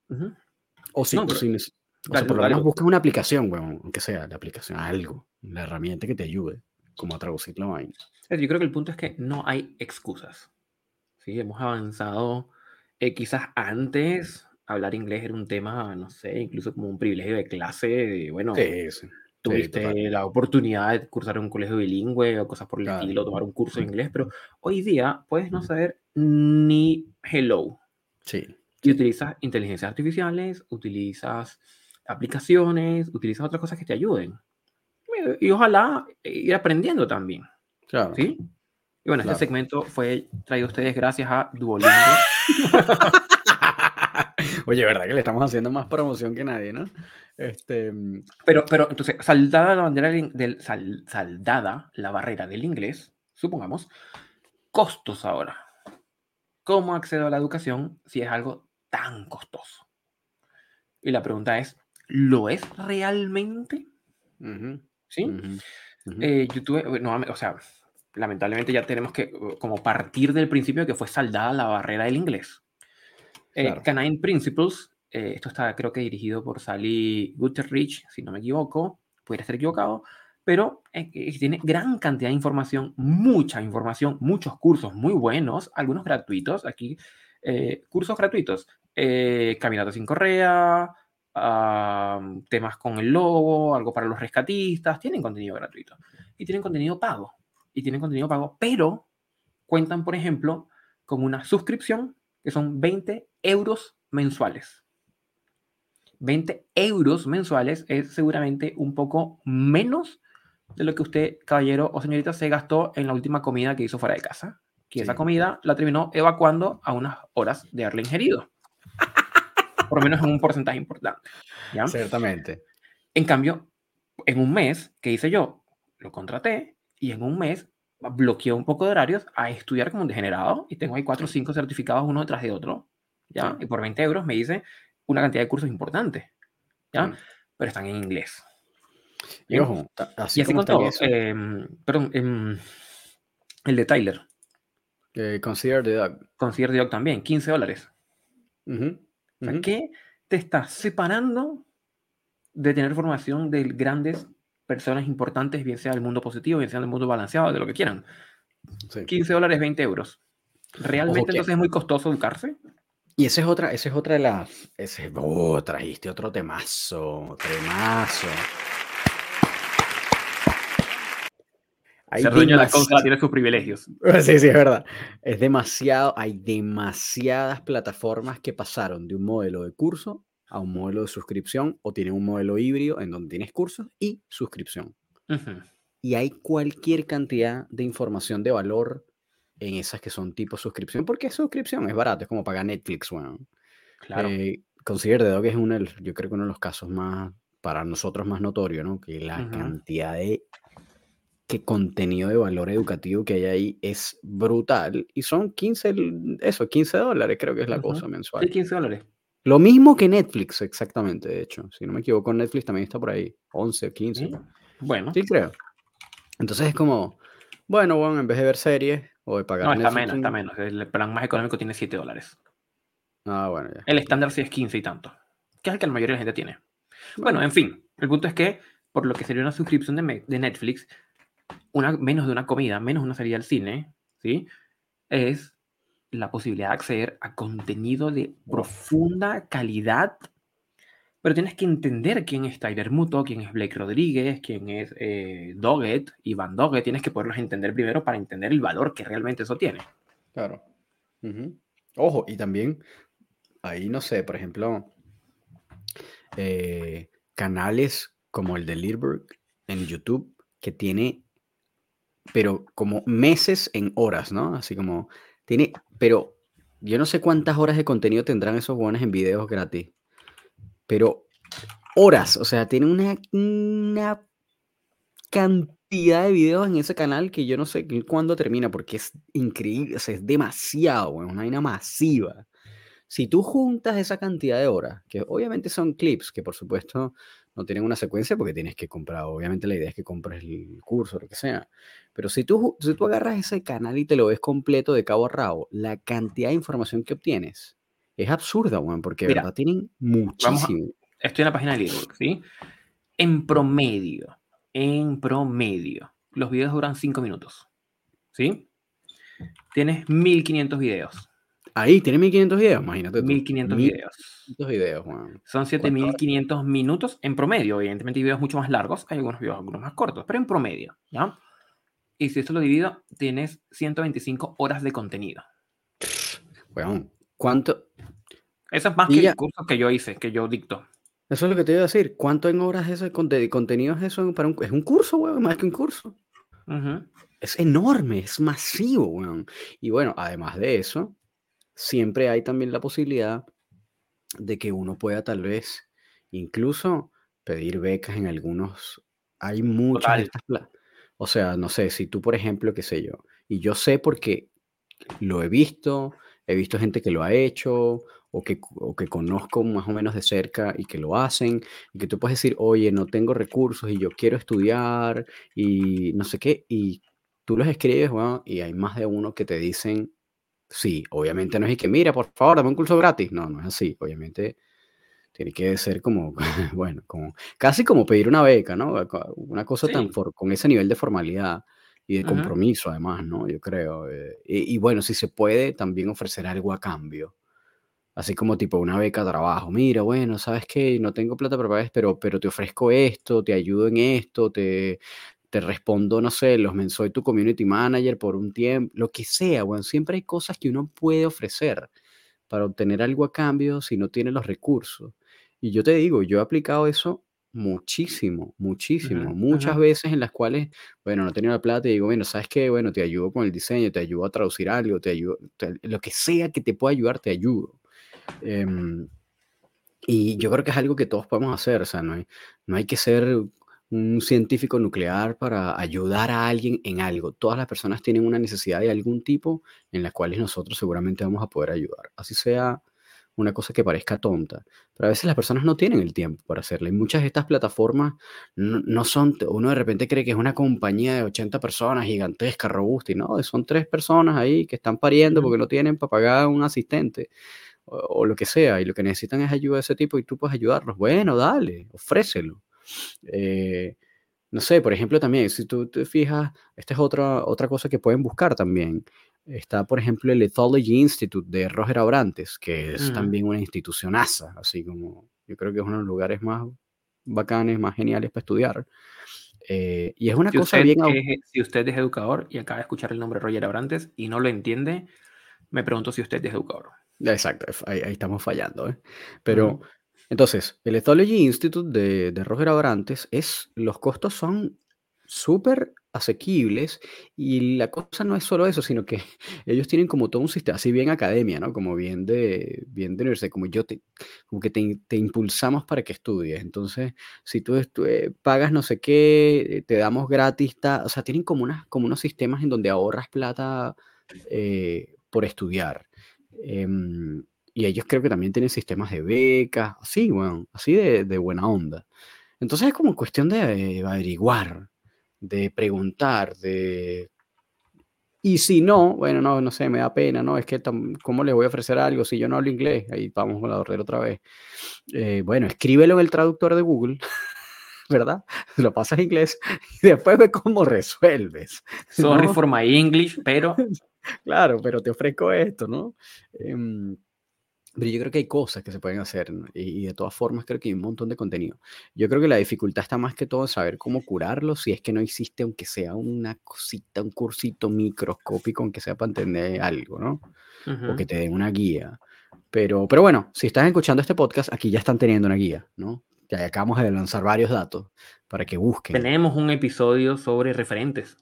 o si, por lo menos buscas una aplicación, bueno, aunque sea la aplicación, algo, la herramienta que te ayude, como a traducir la vaina. Yo creo que el punto es que no hay excusas. ¿sí? Hemos avanzado, eh, quizás antes hablar inglés era un tema, no sé, incluso como un privilegio de clase, bueno, tuviste la oportunidad de cursar un colegio bilingüe o cosas por el estilo, tomar un curso de inglés, pero hoy día puedes no saber ni hello. Sí. Y utilizas inteligencias artificiales, utilizas aplicaciones, utilizas otras cosas que te ayuden. Y ojalá ir aprendiendo también. Claro. ¿Sí? Y bueno, este segmento fue traído a ustedes gracias a Duolingo. (laughs) Oye, ¿verdad que le estamos haciendo más promoción que nadie, no? Este... Pero, pero entonces, saldada la bandera del, saldada la barrera del inglés, supongamos, costos ahora. ¿Cómo accedo a la educación si es algo tan costoso? Y la pregunta es, ¿lo es realmente? ¿Sí? Eh, YouTube, no, o sea, lamentablemente ya tenemos que como partir del principio de que fue saldada la barrera del inglés. Eh, Canine Principles, eh, esto está creo que dirigido por Sally Guterrich, si no me equivoco, pudiera estar equivocado, pero eh, tiene gran cantidad de información, mucha información, muchos cursos muy buenos, algunos gratuitos, aquí cursos gratuitos, caminata sin correa, temas con el logo, algo para los rescatistas, tienen contenido gratuito. Y tienen contenido pago y tienen contenido pago, pero cuentan, por ejemplo, con una suscripción que son 20 euros mensuales. 20 euros mensuales es seguramente un poco menos de lo que usted, caballero o señorita, se gastó en la última comida que hizo fuera de casa. Que esa comida la terminó evacuando a unas horas de haberla ingerido. (laughs) Por lo menos en un porcentaje importante. ¿ya? Ciertamente. En cambio, en un mes, ¿qué hice yo? Lo contraté y en un mes bloqueé un poco de horarios a estudiar como un degenerado y tengo ahí cuatro o cinco certificados uno detrás de otro, ¿ya? Y por 20 euros me hice una cantidad de cursos importantes, ¿ya? Pero están en inglés. Y ojo, así, y así con todo, em, perdón, em, el de Tyler. consider the Dog. Consider the Dog también, 15 dólares. ¿Qué te está separando de tener formación de grandes personas importantes, bien sea del mundo positivo, bien sea del mundo balanceado, de lo que quieran. 15 dólares, 20 euros. ¿Realmente entonces es muy costoso educarse? Y esa es otra, esa es otra de las. Ese, oh, trajiste otro temazo, temazo. Hay Ser dueño de la consola tiene sus privilegios. (laughs) Sí, sí, es verdad. Es demasiado, hay demasiadas plataformas que pasaron de un modelo de curso a un modelo de suscripción o tienen un modelo híbrido en donde tienes cursos y suscripción. Y hay cualquier cantidad de información de valor en esas que son tipo suscripción, porque es suscripción, es barato, es como pagar Netflix, bueno. Claro. Eh, Consider de que es uno, yo creo que uno de los casos más, para nosotros más notorio, ¿no? Que la cantidad de que contenido de valor educativo que hay ahí es brutal. Y son 15, eso, 15 dólares creo que es la cosa mensual. Sí, 15 dólares. Lo mismo que Netflix, exactamente, de hecho. Si no me equivoco, Netflix también está por ahí. 11, 15. Bueno. Sí, creo. Entonces es como, bueno, bueno, en vez de ver series o de pagar. No, está menos, está menos. El plan más económico tiene 7 dólares. Ah, bueno, ya. El estándar sí es 15 y tanto. Que es el que la mayoría de la gente tiene. Bueno, en fin. El punto es que, por lo que sería una suscripción de, de Netflix, una, menos de una comida, menos una salida al cine, ¿sí? Es la posibilidad de acceder a contenido de profunda calidad, pero tienes que entender quién es Tyler Muto, quién es Blake Rodríguez, quién es eh, Doggett, Iván Doggett, tienes que poderlos entender primero para entender el valor que realmente eso tiene. Claro. Ojo, y también, ahí no sé, por ejemplo, eh, canales como el de Lirberg en YouTube, que tiene, pero como meses en horas, ¿no? Así como, tiene, pero yo no sé cuántas horas de contenido tendrán esos buenos en videos gratis, pero horas, o sea, tiene una, una cantidad de videos en ese canal que yo no sé cuándo termina, porque es increíble, es demasiado, es una vaina masiva. Si tú juntas esa cantidad de horas, que obviamente son clips, que por supuesto no tienen una secuencia porque tienes que comprar, obviamente la idea es que compres el curso, lo que sea, pero si tú, si tú agarras ese canal y te lo ves completo de cabo a rabo, la cantidad de información que obtienes es absurda, bueno, porque de verdad tienen muchísimo. estoy en la página de Lidl, ¿sí? En promedio, en promedio, los videos duran 5 minutos, ¿sí? Tienes 1500 videos. Ahí, tiene 1500 videos, imagínate. 1500 videos. 1500 videos, Son 7500 minutos en promedio. Evidentemente hay videos mucho más largos, hay algunos videos algunos más cortos, pero en promedio, ¿ya? Y si esto lo divido, tienes 125 horas de contenido. Bueno, ¿cuánto? Eso es más que el curso que yo hice, que yo dicto. Eso es lo que te iba a decir. ¿Cuánto en horas ese de contenido es eso para un, es un curso, weón? Más que un curso. Es enorme, es masivo, weón. Y bueno, además de eso, siempre hay también la posibilidad de que uno pueda tal vez incluso pedir becas en algunos. Hay muchas de estas O sea, no sé, si tú, por ejemplo, qué sé yo, y yo sé porque lo he visto, he visto gente que lo ha hecho, o que, o que conozco más o menos de cerca y que lo hacen, y que tú puedes decir, oye, no tengo recursos y yo quiero estudiar y no sé qué, y tú los escribes, bueno, y hay más de uno que te dicen, Sí, obviamente no es que, mira, por favor, dame un curso gratis. No, no es así. Obviamente tiene que ser como, (laughs) bueno, como, casi como pedir una beca, ¿no? Una cosa tan con ese nivel de formalidad y de compromiso, además, ¿no? Yo creo. Eh, y, bueno, si se puede, también ofrecer algo a cambio. Así como tipo una beca de trabajo. Mira, bueno, ¿sabes qué? No tengo plata para pagar, pero, pero te ofrezco esto, te ayudo en esto, te, te respondo, no sé, los soy tu community manager por un tiempo, lo que sea, bueno, siempre hay cosas que uno puede ofrecer para obtener algo a cambio si no tiene los recursos. Y yo te digo, yo he aplicado eso muchísimo, muchísimo, muchas veces en las cuales, bueno, no tenía la plata y digo, bueno, ¿sabes qué? Bueno, te ayudo con el diseño, te ayudo a traducir algo, te ayudo, lo que sea que te pueda ayudar, te ayudo. Em, y yo creo que es algo que todos podemos hacer, o sea, no hay, no hay que ser un científico nuclear para ayudar a alguien en algo. Todas las personas tienen una necesidad de algún tipo en la cual nosotros seguramente vamos a poder ayudar. Así sea una cosa que parezca tonta. Pero a veces las personas no tienen el tiempo para hacerlo. Y muchas de estas plataformas no, son, uno de repente cree que es una compañía de 80 personas gigantesca, robusta, y no, son tres personas ahí que están pariendo porque no tienen para pagar un asistente o, o lo que sea. Y lo que necesitan es ayuda de ese tipo y tú puedes ayudarlos. Bueno, dale, ofrécelo. Eh, no sé, por ejemplo, también, si tú te fijas, esta es otra, otra cosa que pueden buscar también. Está, por ejemplo, el Ethology Institute de Roger Abrantes, que es también una institución asa, así como yo creo que es uno de los lugares más bacanes, más geniales para estudiar. Eh, y es una cosa bien. si usted es educador y acaba de escuchar el nombre Roger Abrantes y no lo entiende, me pregunto si usted es educador. Exacto, ahí, estamos fallando. ¿eh? Pero. Entonces, el Ethology Institute de, de Roger Abrantes es, los costos son súper asequibles y la cosa no es solo eso, sino que (laughs) ellos tienen como todo un sistema, así bien academia, ¿no? Como bien de, bien de universidad, como yo te, como que te, impulsamos para que estudies. Entonces, si tú eh, pagas no sé qué, te damos gratis, o sea, tienen como, unas, como unos sistemas en donde ahorras plata eh, por estudiar. Em, y ellos creo que también tienen sistemas de becas, así, bueno, así de, de buena onda. Entonces es como cuestión de averiguar, de preguntar, de... Y si no, bueno, no, no sé, me da pena, ¿no? Es que, ¿cómo le voy a ofrecer algo si yo no hablo inglés? Ahí vamos con la orden otra vez. Eh, bueno, escríbelo en el traductor de Google, (laughs) ¿verdad? Lo pasas a inglés y después ve cómo resuelves. Sorry for my English, pero... (laughs) claro, pero te ofrezco esto, ¿no? Em, Pero yo creo que hay cosas que se pueden hacer y, de todas formas creo que hay un montón de contenido. Yo creo que la dificultad está más que todo en saber cómo curarlo, si es que no existe, aunque sea una cosita, un cursito microscópico, aunque sea para entender algo, ¿no? O que te den una guía. Pero, pero bueno, si estás escuchando este podcast, aquí ya están teniendo una guía, ¿no? Ya acabamos de lanzar varios datos para que busquen. Tenemos un episodio sobre referentes.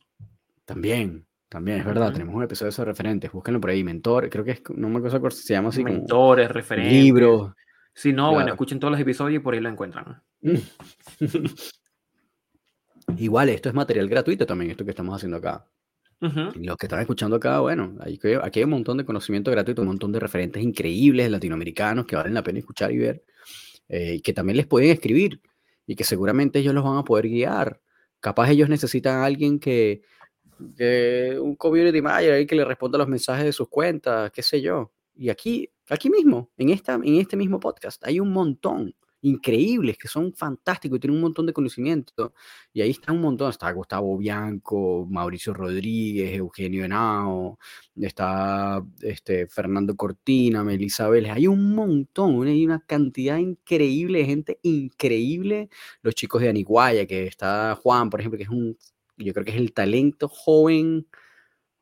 También, también, es verdad, tenemos un episodio sobre referentes, búsquenlo por ahí, mentor, creo que es, no me acuerdo si se llama así Mentores, referentes. Libros. Si no, bueno, escuchen todos los episodios y por ahí lo encuentran. (laughs) Igual, esto es material gratuito también, esto que estamos haciendo acá. Los que están escuchando acá, bueno, aquí hay un montón de conocimiento gratuito, un montón de referentes increíbles latinoamericanos que valen la pena escuchar y ver, eh, que también les pueden escribir y que seguramente ellos los van a poder guiar. Capaz ellos necesitan a alguien que, un community manager que le responda los mensajes de sus cuentas, qué sé yo. Y aquí, aquí mismo, en, esta, en este mismo podcast, hay un montón increíbles, que son fantásticos y tienen un montón de conocimiento. Y ahí está un montón, está Gustavo Bianco, Mauricio Rodríguez, Eugenio Henao, está este, Fernando Cortina, Melissa hay un montón, hay una cantidad increíble de gente, increíble. Los chicos de Aniguaya, que está Juan, por ejemplo, que es un, yo creo que es el talento joven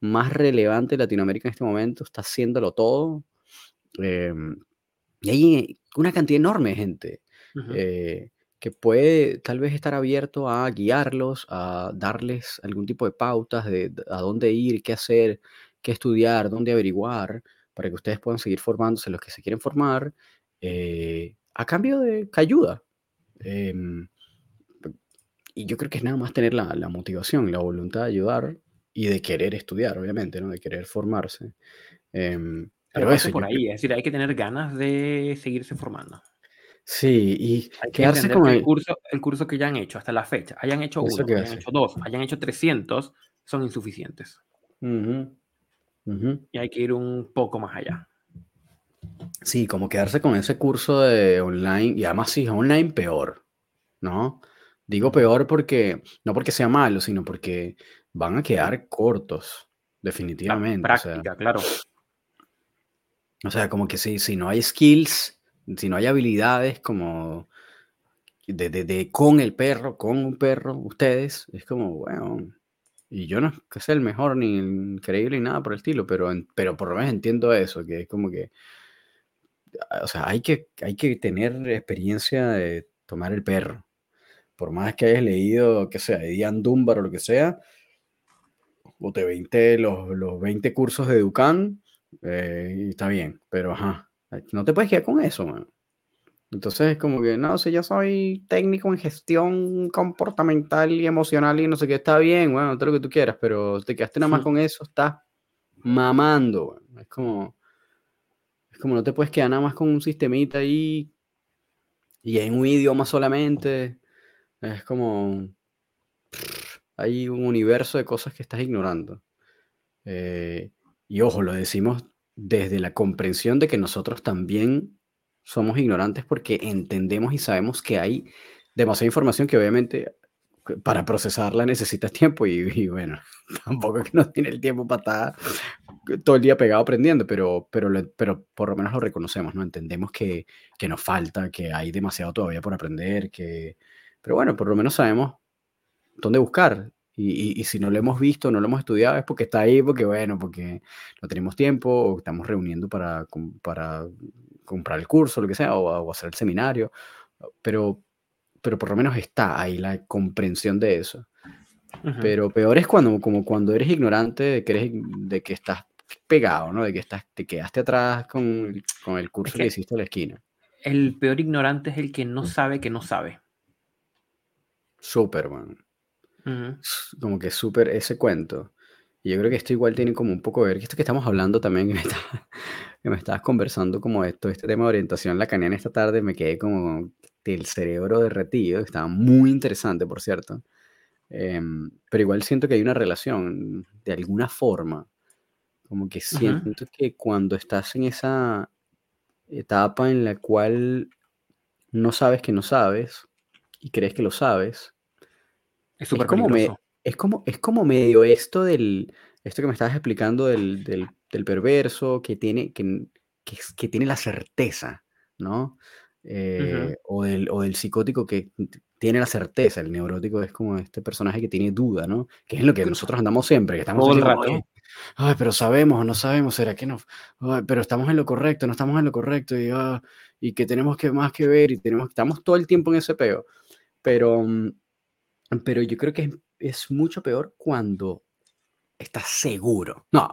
más relevante de Latinoamérica en este momento, está haciéndolo todo. Em, y hay una cantidad enorme de gente. Eh, que puede tal vez estar abierto a guiarlos, a darles algún tipo de pautas de a dónde ir, qué hacer, qué estudiar, dónde averiguar, para que ustedes puedan seguir formándose los que se quieren formar, eh, a cambio de ayuda. Y yo creo que es nada más tener la, la, motivación, la voluntad de ayudar y de querer estudiar, obviamente, ¿no? de querer formarse. Em, pero, eso por ahí, es decir, hay que tener ganas de seguirse formando. Sí, y Hay que quedarse con el curso, el curso que ya han hecho hasta la fecha, hayan hecho uno, hayan hecho dos, hayan hecho 300, son insuficientes. Y hay que ir un poco más allá. Sí, como quedarse con ese curso de online, y además si es online peor, ¿no? Digo peor porque, no porque sea malo, sino porque van a quedar cortos, definitivamente. práctica, claro. O sea, como que si, si no hay skills si no hay habilidades como de, de, con el perro, con un perro, ustedes, es como, bueno, y yo no es que sea el mejor ni increíble ni nada por el estilo, pero, pero por lo menos entiendo eso, que es como que, o sea, hay que, hay que tener experiencia de tomar el perro. Por más que hayas leído, que sea, de Ian Dunbar o lo que sea, o te 20 los, los 20 cursos de Ducan, eh, y está bien, pero ajá, no te puedes quedar con eso, man. Entonces es como que, no, si yo soy técnico en gestión comportamental y emocional y no sé qué, está bien, bueno, todo lo que tú quieras, pero te quedaste nada más con eso, estás mamando, Es como, es como no te puedes quedar nada más con un sistemita ahí y en un idioma solamente. Es como, (laughs) hay un universo de cosas que estás ignorando. Eh, y ojo, lo decimos desde la comprensión de que nosotros también somos ignorantes porque entendemos y sabemos que hay demasiada información que obviamente para procesarla necesitas tiempo y, bueno, (laughs) tampoco es que no tiene el tiempo para estar todo el día pegado aprendiendo, pero, pero, pero por lo menos lo reconocemos, ¿no? Entendemos que, que nos falta, que hay demasiado todavía por aprender, que... Pero bueno, por lo menos sabemos dónde buscar y, si no lo hemos visto, no lo hemos estudiado, es porque está ahí, porque bueno, porque no tenemos tiempo, o estamos reuniendo para, para comprar el curso, lo que sea, o, hacer el seminario, pero, pero por lo menos está ahí la comprensión de eso. Pero peor es cuando, como cuando eres ignorante de que, eres, de que estás pegado, ¿no? De que estás, te quedaste atrás con, con el curso que, hiciste a la esquina. El peor ignorante es el que no sabe que no sabe. Superman. Como que súper ese cuento. Y yo creo que esto igual tiene como un poco que ver, que esto que estamos hablando también, que me, (laughs) que me estabas conversando como esto, este tema de orientación lacaniana esta tarde, me quedé como del cerebro derretido, estaba muy interesante, por cierto. Em, pero igual siento que hay una relación, de alguna forma, como que siento que cuando estás en esa etapa en la cual no sabes que no sabes y crees que lo sabes, es súper como, es, como, es como medio esto del, esto que me estabas explicando del, del, perverso, que tiene, que, que, tiene la certeza, ¿no? Eh, o, del, o del psicótico que tiene la certeza, el neurótico es como este personaje que tiene duda, ¿no? Que es lo que nosotros andamos siempre, que estamos todo el rato. Ay, pero sabemos o no sabemos, ¿será que no? pero estamos en lo correcto, no estamos en lo correcto y, ah, y que tenemos que más que ver y tenemos, estamos todo el tiempo en ese peo. Pero, mm, pero yo creo que es, es mucho peor cuando estás seguro. No,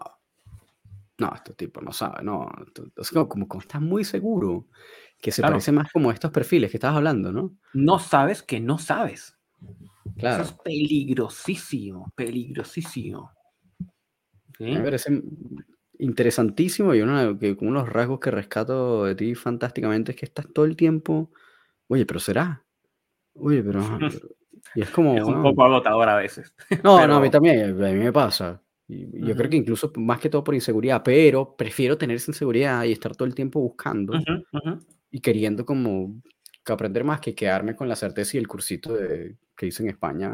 no, este tipo no sabe, no. Es como, como, estás muy seguro, que se parece más como estos perfiles que estabas hablando, ¿no? No sabes que no sabes. Claro. Eso es peligrosísimo, peligrosísimo. Me parece interesantísimo y uno, que, uno de los rasgos que rescato de ti fantásticamente es que estás todo el tiempo, oye, pero será. Oye, (laughs) pero... y es como... Es un poco agotador a veces. (laughs) No, no, a mí también, a mí me pasa. Yo creo que incluso más que todo por inseguridad, pero prefiero tener esa inseguridad y estar todo el tiempo buscando y queriendo como que aprender más que quedarme con la certeza y el cursito de, que hice en España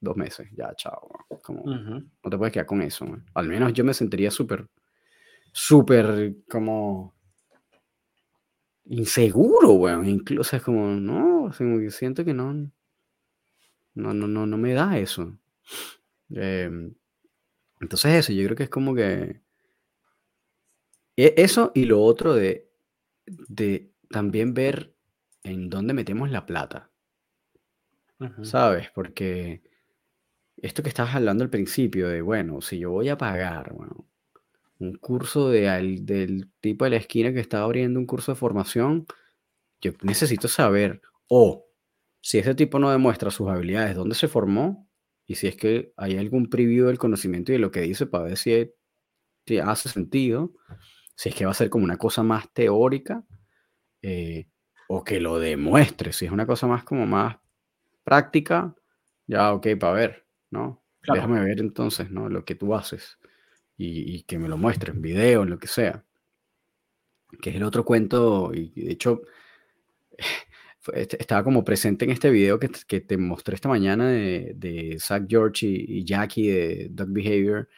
dos meses. Ya, chao. Como, No te puedes quedar con eso. Al menos yo me sentiría súper, súper como inseguro, weón. Incluso es como, no, siento que no, no, no, no, no me da eso. Eh, entonces eso, yo creo que es como que... E, eso y lo otro de, de también ver en dónde metemos la plata. ¿Sabes? Porque esto que estabas hablando al principio de, bueno, si yo voy a pagar, bueno, un curso de, del tipo de la esquina que está abriendo un curso de formación, yo necesito saber, o si ese tipo no demuestra sus habilidades, dónde se formó, y si es que hay algún preview del conocimiento y de lo que dice para ver si, hace sentido, si es que va a ser como una cosa más teórica eh, o que lo demuestre, si es una cosa más como más práctica, ya ok, para ver, ¿no? Déjame ver entonces, ¿no? Lo que tú haces y, y que me lo muestres en video, en lo que sea. Que es el otro cuento, y de hecho (laughs) estaba como presente en este video que, que te mostré esta mañana de, de Zach George y, Jackie de Dog Behavior,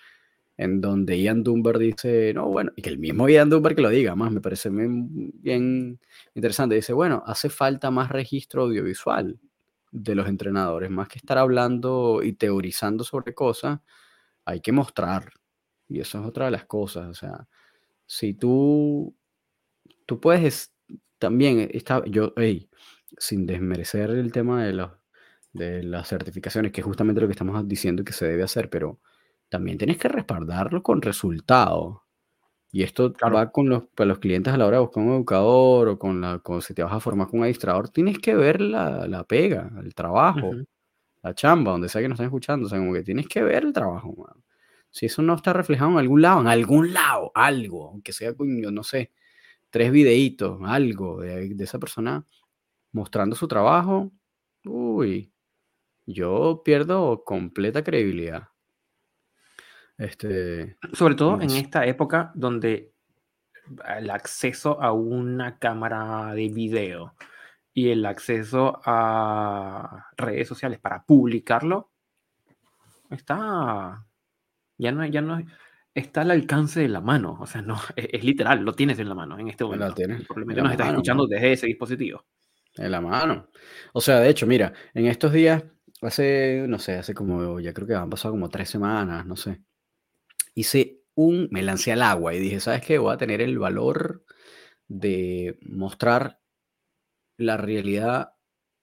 en donde Ian Dunbar dice, no, bueno, y que el mismo Ian Dunbar que lo diga, más me parece bien interesante, dice, bueno, hace falta más registro audiovisual de los entrenadores, más que estar hablando y teorizando sobre cosas, hay que mostrar. Y eso es otra de las cosas, o sea, si tú, tú puedes también, está, yo, hey, sin desmerecer el tema de, los, de las certificaciones, que es justamente lo que estamos diciendo que se debe hacer, pero también tienes que respaldarlo con resultados. Y esto va con los, pues, los clientes a la hora de buscar un educador o con la, con, si te vas a formar con un administrador, tienes que ver la, la pega, el trabajo, la chamba, donde sea que nos estén escuchando. O sea, como que tienes que ver el trabajo, Si eso no está reflejado en algún lado, en algún lado, algo, aunque sea, no sé, tres videitos, algo de, de esa persona, mostrando su trabajo, uy, yo pierdo completa credibilidad. Este, Sobre todo en esta época donde el acceso a una cámara de video y el acceso a redes sociales para publicarlo está ya no ya no está al alcance de la mano, o sea, no (laughs) es, literal, lo tienes en la mano en este momento. Lo menos nos estás escuchando desde ese dispositivo. En la mano. O sea, de hecho, mira, en estos días, hace, no sé, hace como, ya creo que han pasado como tres semanas, no sé. Hice un, me lancé al agua y dije, ¿sabes qué? Voy a tener el valor de mostrar la realidad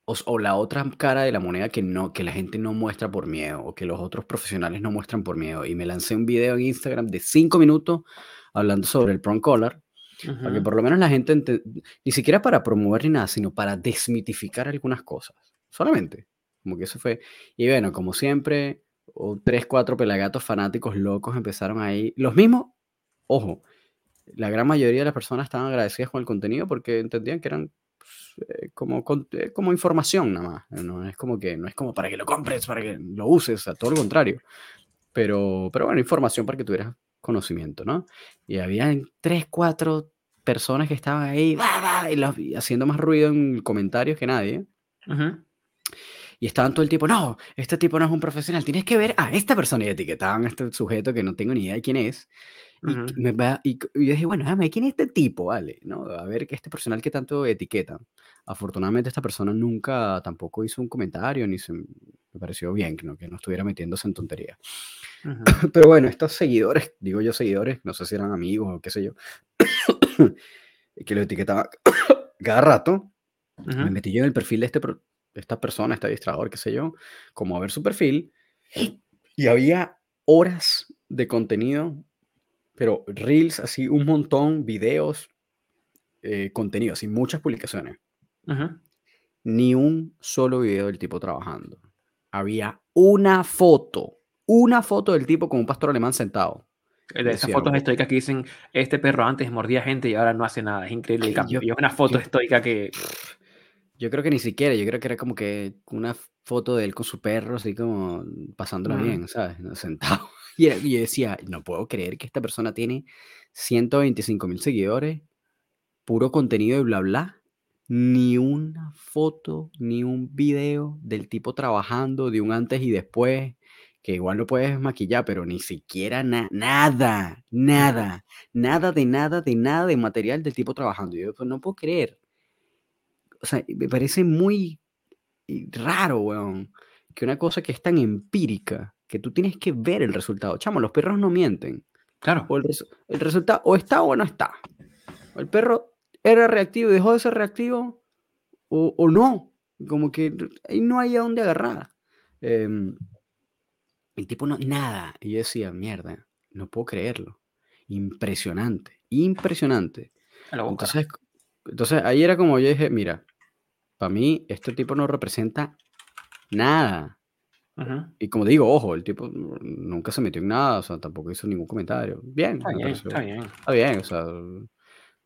o, la otra cara de la moneda que, no, que la gente no muestra por miedo o que los otros profesionales no muestran por miedo. Y me lancé un video en Instagram de cinco minutos hablando sobre el prong collar para que por lo menos la gente, ni siquiera para promover ni nada, sino para desmitificar algunas cosas. Solamente. Como que eso fue. Y bueno, como siempre, o tres, cuatro pelagatos fanáticos locos empezaron ahí. Los mismos, ojo, la gran mayoría de las personas estaban agradecidas con el contenido porque entendían que eran pues, eh, como, eh, como información nada más. No es como que no es como para que lo compres, para que lo uses, a todo lo contrario. Pero, pero bueno, información para que tuvieras conocimiento, ¿no? Y había tres, cuatro personas que estaban ahí haciendo más ruido en comentarios que nadie. Y estaban todo el tiempo, no, este tipo no es un profesional, tienes que ver a esta persona y etiquetaban a este sujeto que no tengo ni idea de quién es. Y, me va, y, yo dije, bueno, déjame, ¿quién es este tipo? Vale, ¿no? A ver, que este personal que tanto etiquetan. Afortunadamente esta persona nunca tampoco hizo un comentario, ni se me pareció bien que no, que no estuviera metiéndose en tontería. (coughs) Pero bueno, estos seguidores, digo yo seguidores, no sé si eran amigos o qué sé yo, (coughs) que lo etiquetaba (coughs) cada rato, me metí yo en el perfil de, este, de esta persona, este administrador, qué sé yo, como a ver su perfil, y había horas de contenido, pero reels así, un montón, videos, eh, contenido, así, muchas publicaciones. Ni un solo video del tipo trabajando. Había una foto, una foto del tipo con un pastor alemán sentado. De esas fotos estoicas que dicen, este perro antes mordía gente y ahora no hace nada. Es increíble el cambio. Yo, una foto estoica que... (laughs) Yo creo que ni siquiera, yo creo que era como que una foto de él con su perro, así como pasándola bien, ¿sabes? Sentado. Y, yo decía, no puedo creer que esta persona tiene 125 mil seguidores, puro contenido de bla bla, ni una foto, ni un video del tipo trabajando, de un antes y después, que igual lo puedes maquillar, pero ni siquiera nada, nada, nada de nada, de nada de material del tipo trabajando. yo pues, no puedo creer. O sea, me parece muy raro, weón, que una cosa que es tan empírica, que tú tienes que ver el resultado. Chamo, los perros no mienten. Claro. O el, el resultado o está o no está. El perro era reactivo y dejó de ser reactivo o, no. Como que ahí no hay a dónde agarrar. Em, el tipo no, nada. Y yo decía, mierda, no puedo creerlo. Impresionante, impresionante. Entonces, entonces ahí era como yo dije, mira, para mí este tipo no representa nada. Y como digo, ojo, el tipo nunca se metió en nada, o sea, tampoco hizo ningún comentario. Bien, está bien, está bien. Está bien, o sea,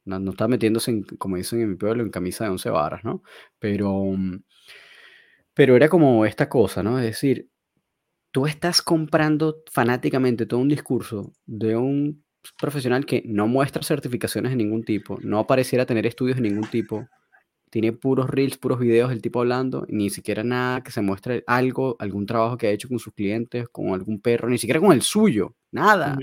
no, está metiéndose, como dicen en mi pueblo, en camisa de once varas, ¿no? Pero, mm, pero era como esta cosa, ¿no? Es decir, tú estás comprando fanáticamente todo un discurso de un profesional que no muestra certificaciones de ningún tipo, no pareciera tener estudios de ningún tipo, tiene puros reels, puros videos del tipo hablando, ni siquiera nada que se muestre algo, algún trabajo que ha hecho con sus clientes, con algún perro, ni siquiera con el suyo, nada.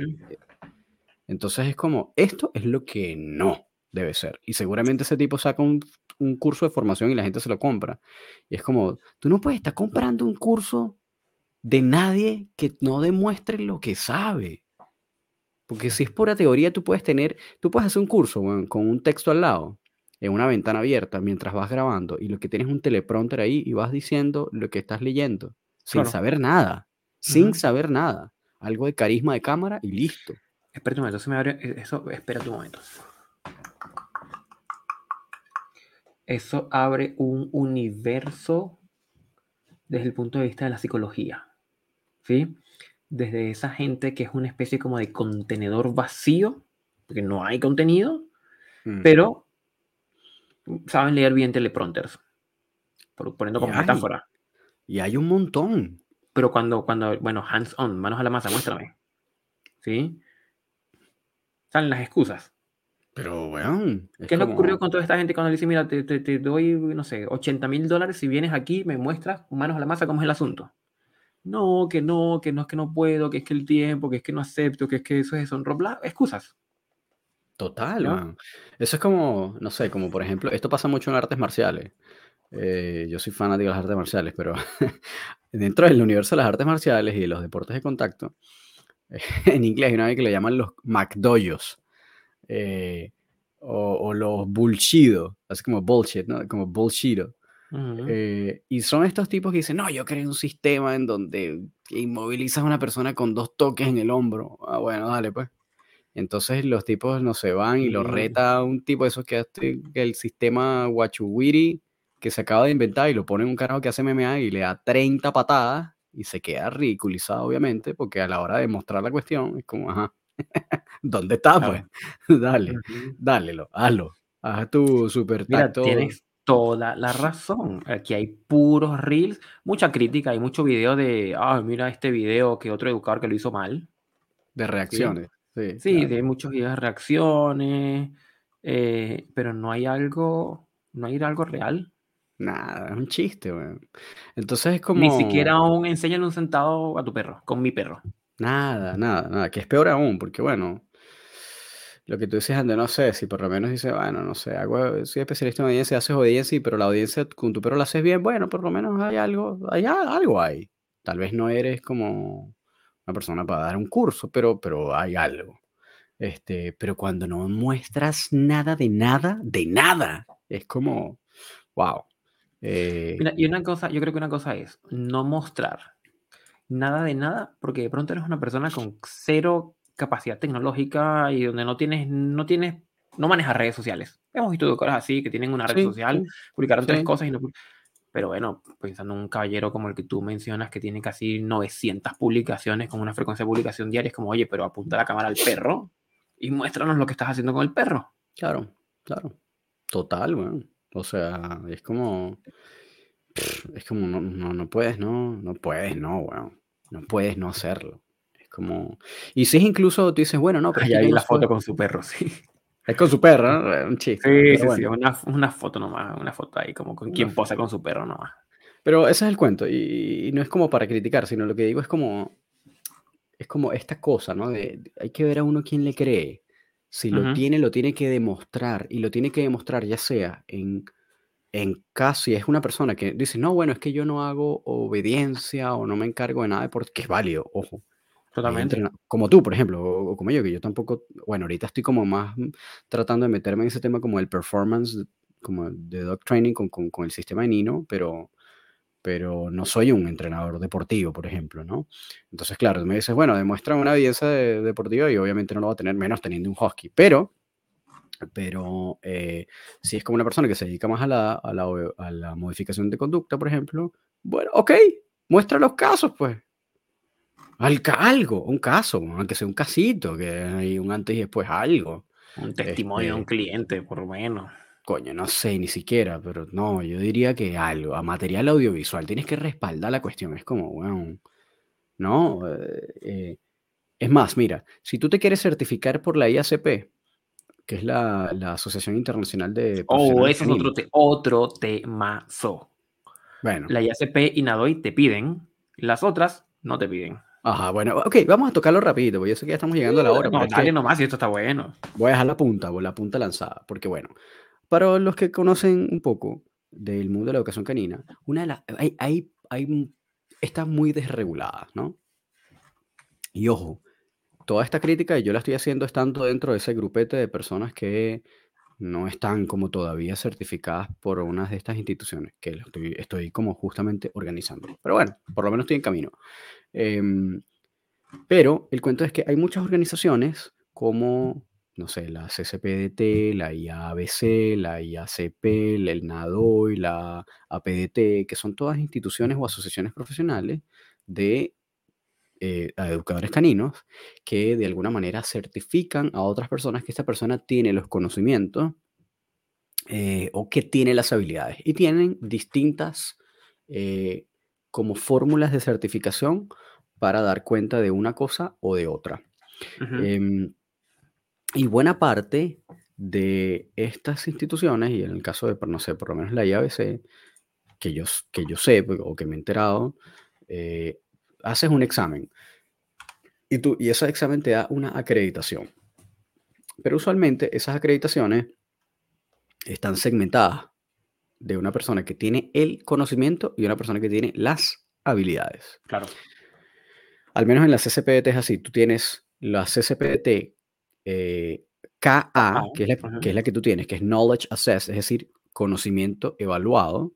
Entonces es como, esto es lo que no debe ser. Y seguramente ese tipo saca un, curso de formación y la gente se lo compra. Y es como, tú no puedes estar comprando un curso de nadie que no demuestre lo que sabe. Porque si es pura teoría, tú puedes tener, tú puedes hacer un curso con un texto al lado, en una ventana abierta, mientras vas grabando, y lo que tienes un teleprompter ahí y vas diciendo lo que estás leyendo, sin saber nada, sin saber nada. Algo de carisma de cámara y listo. Espera un momento, se me abre, eh, eso, espera un momento eso abre un universo desde el punto de vista de la psicología, ¿sí? Desde esa gente que es una especie como de contenedor vacío, porque no hay contenido, mm. pero saben leer bien teleprompters, poniendo como metáfora. Y hay un montón. Pero cuando, cuando, bueno, hands on, manos a la masa, muéstrame. ¿Sí? Salen las excusas. Pero, bueno. ¿Qué es lo que ocurrió con toda esta gente cuando le dice, mira, te, te, doy, no sé, 80 mil dólares si vienes aquí, me muestras, manos a la masa, cómo es el asunto? No, que no, que no es que no puedo, que es que el tiempo, que es que no acepto, que es que eso es son bla, excusas. Total, Eso es como, no sé, como por ejemplo, esto pasa mucho en artes marciales. Eh, yo soy fanático de las artes marciales, pero (laughs) dentro del universo de las artes marciales y de los deportes de contacto, (laughs) en inglés hay una vez que le llaman los McDoyos. Eh, o, los bullshidos, así como bullshit, ¿no? Como bullshit. Eh, y son estos tipos que dicen, no, yo creé un sistema en donde inmovilizas a una persona con dos toques en el hombro. Ah, bueno, dale pues. Entonces los tipos no se van y lo reta un tipo de esos que hace el sistema Wachuwiri que se acaba de inventar y lo pone en un carajo que hace MMA y le da 30 patadas y se queda ridiculizado obviamente porque a la hora de mostrar la cuestión es como, ajá, (laughs) ¿Dónde está, pues? (laughs) Dale, dálelo, hazlo. Haz tu super Mira, tienes toda la razón. Aquí hay puros reels, mucha crítica, hay mucho video de, ah, mira este video que otro educador que lo hizo mal. De reacciones. Sí, sí, de muchos videos de reacciones, eh, pero no hay algo, no hay algo real. Nada, es un chiste, weón. Entonces es como... Ni siquiera aún enseñan un sentado a tu perro, con mi perro. Nada, nada, nada, que es peor aún, porque bueno, lo que tú dices, André, no sé, si por lo menos dices, bueno, no sé, hago, soy especialista en audiencia, haces audiencia, pero la audiencia con tu perro la haces bien, bueno, por lo menos hay algo, hay algo ahí. Tal vez no eres como una persona para dar un curso, pero, pero hay algo. Este, pero cuando no muestras nada de nada, de nada, es como, wow. Eh Mira, y una cosa, yo creo que una cosa es no mostrar nada de nada, porque de pronto eres una persona con cero capacidad tecnológica y donde no tienes, no tienes, no manejas redes sociales. Hemos visto cosas así que tienen una red social, publicaron tres cosas y no... Pero bueno, pensando en un caballero como el que tú mencionas, que tiene casi 900 publicaciones con una frecuencia de publicación diaria, es como, oye, pero apunta la cámara al perro y muéstranos lo que estás haciendo con el perro. Claro, claro. Total, bueno. O sea, es como. Es como, no, no, no puedes, no, no puedes, no, weón. No puedes no hacerlo. Es como. Y si es incluso, tú dices, bueno, no, pero. ya vi la foto con su perro, (laughs) sí. Es con su perro, ¿no? Un chiste. Sí, sí, sí. Una, una, foto nomás, una foto ahí, como con quien posa con su perro nomás. Pero ese es el cuento. Y, no es como para criticar, sino lo que digo es como. Es como esta cosa, ¿no? De, hay que ver a uno quién le cree. Si lo tiene, lo tiene que demostrar. Y lo tiene que demostrar ya sea en, en caso, si es una persona que dice, no, bueno, es que yo no hago obediencia o no me encargo de nada, porque es válido, ojo. Totalmente. Como tú, por ejemplo, o, como yo, que yo tampoco, bueno, ahorita estoy como más tratando de meterme en ese tema como el performance, como de dog training con, con, con el sistema de Nino, pero pero no soy un entrenador deportivo, por ejemplo, ¿no? Entonces, claro, me dices, bueno, demuestra una evidencia deportiva y obviamente no lo va a tener menos teniendo un husky, pero, pero eh, si es como una persona que se dedica más a la, a, la, a la, modificación de conducta, por ejemplo, bueno, ok, muestra los casos, pues. Algo, un caso, aunque sea un casito, que hay un antes y después algo. Un testimonio de un este cliente, por lo menos. Coño, no sé, ni siquiera, pero no, yo diría que algo, a material audiovisual, tienes que respaldar la cuestión, es como, bueno, ¿no? Eh, eh, es más, mira, si tú te quieres certificar por la IACP, que es la, Asociación Internacional de... Oh, ese es otro, te, otro temazo. Bueno. La IACP y NADOI te piden, las otras no te piden. Ajá, bueno, ok, vamos a tocarlo rapidito, porque yo sé que ya estamos llegando a la hora. No, dale nomás y esto está bueno. Voy a dejar la punta, la punta lanzada, porque bueno, para los que conocen un poco del mundo de la educación canina, una de las, hay, hay, hay, está muy desregulada, ¿no? Y ojo, toda esta crítica yo la estoy haciendo estando dentro de ese grupete de personas que no están como todavía certificadas por una de estas instituciones, que estoy, estoy como justamente organizando. Pero bueno, por lo menos estoy en camino. Em, pero el cuento es que hay muchas organizaciones como no sé, la CCPDT, la IABC, la IACP, el NADOI, la APDT, que son todas instituciones o asociaciones profesionales de eh, educadores caninos que de alguna manera certifican a otras personas que esta persona tiene los conocimientos eh, o que tiene las habilidades. Y tienen distintas eh, como fórmulas de certificación para dar cuenta de una cosa o de otra. Y buena parte de estas instituciones, y en el caso de, no sé, por lo menos la IABC, que yo, que yo sé pues, o que me he enterado, eh, haces un examen y, tú, y ese examen te da una acreditación. Pero usualmente esas acreditaciones están segmentadas de una persona que tiene el conocimiento y una persona que tiene las habilidades. Claro. Al menos en la CCPT es así. Tú tienes la CCPT eh, KA, que es, la, que es, la, que tú tienes, que es Knowledge Assessed, es decir, conocimiento evaluado.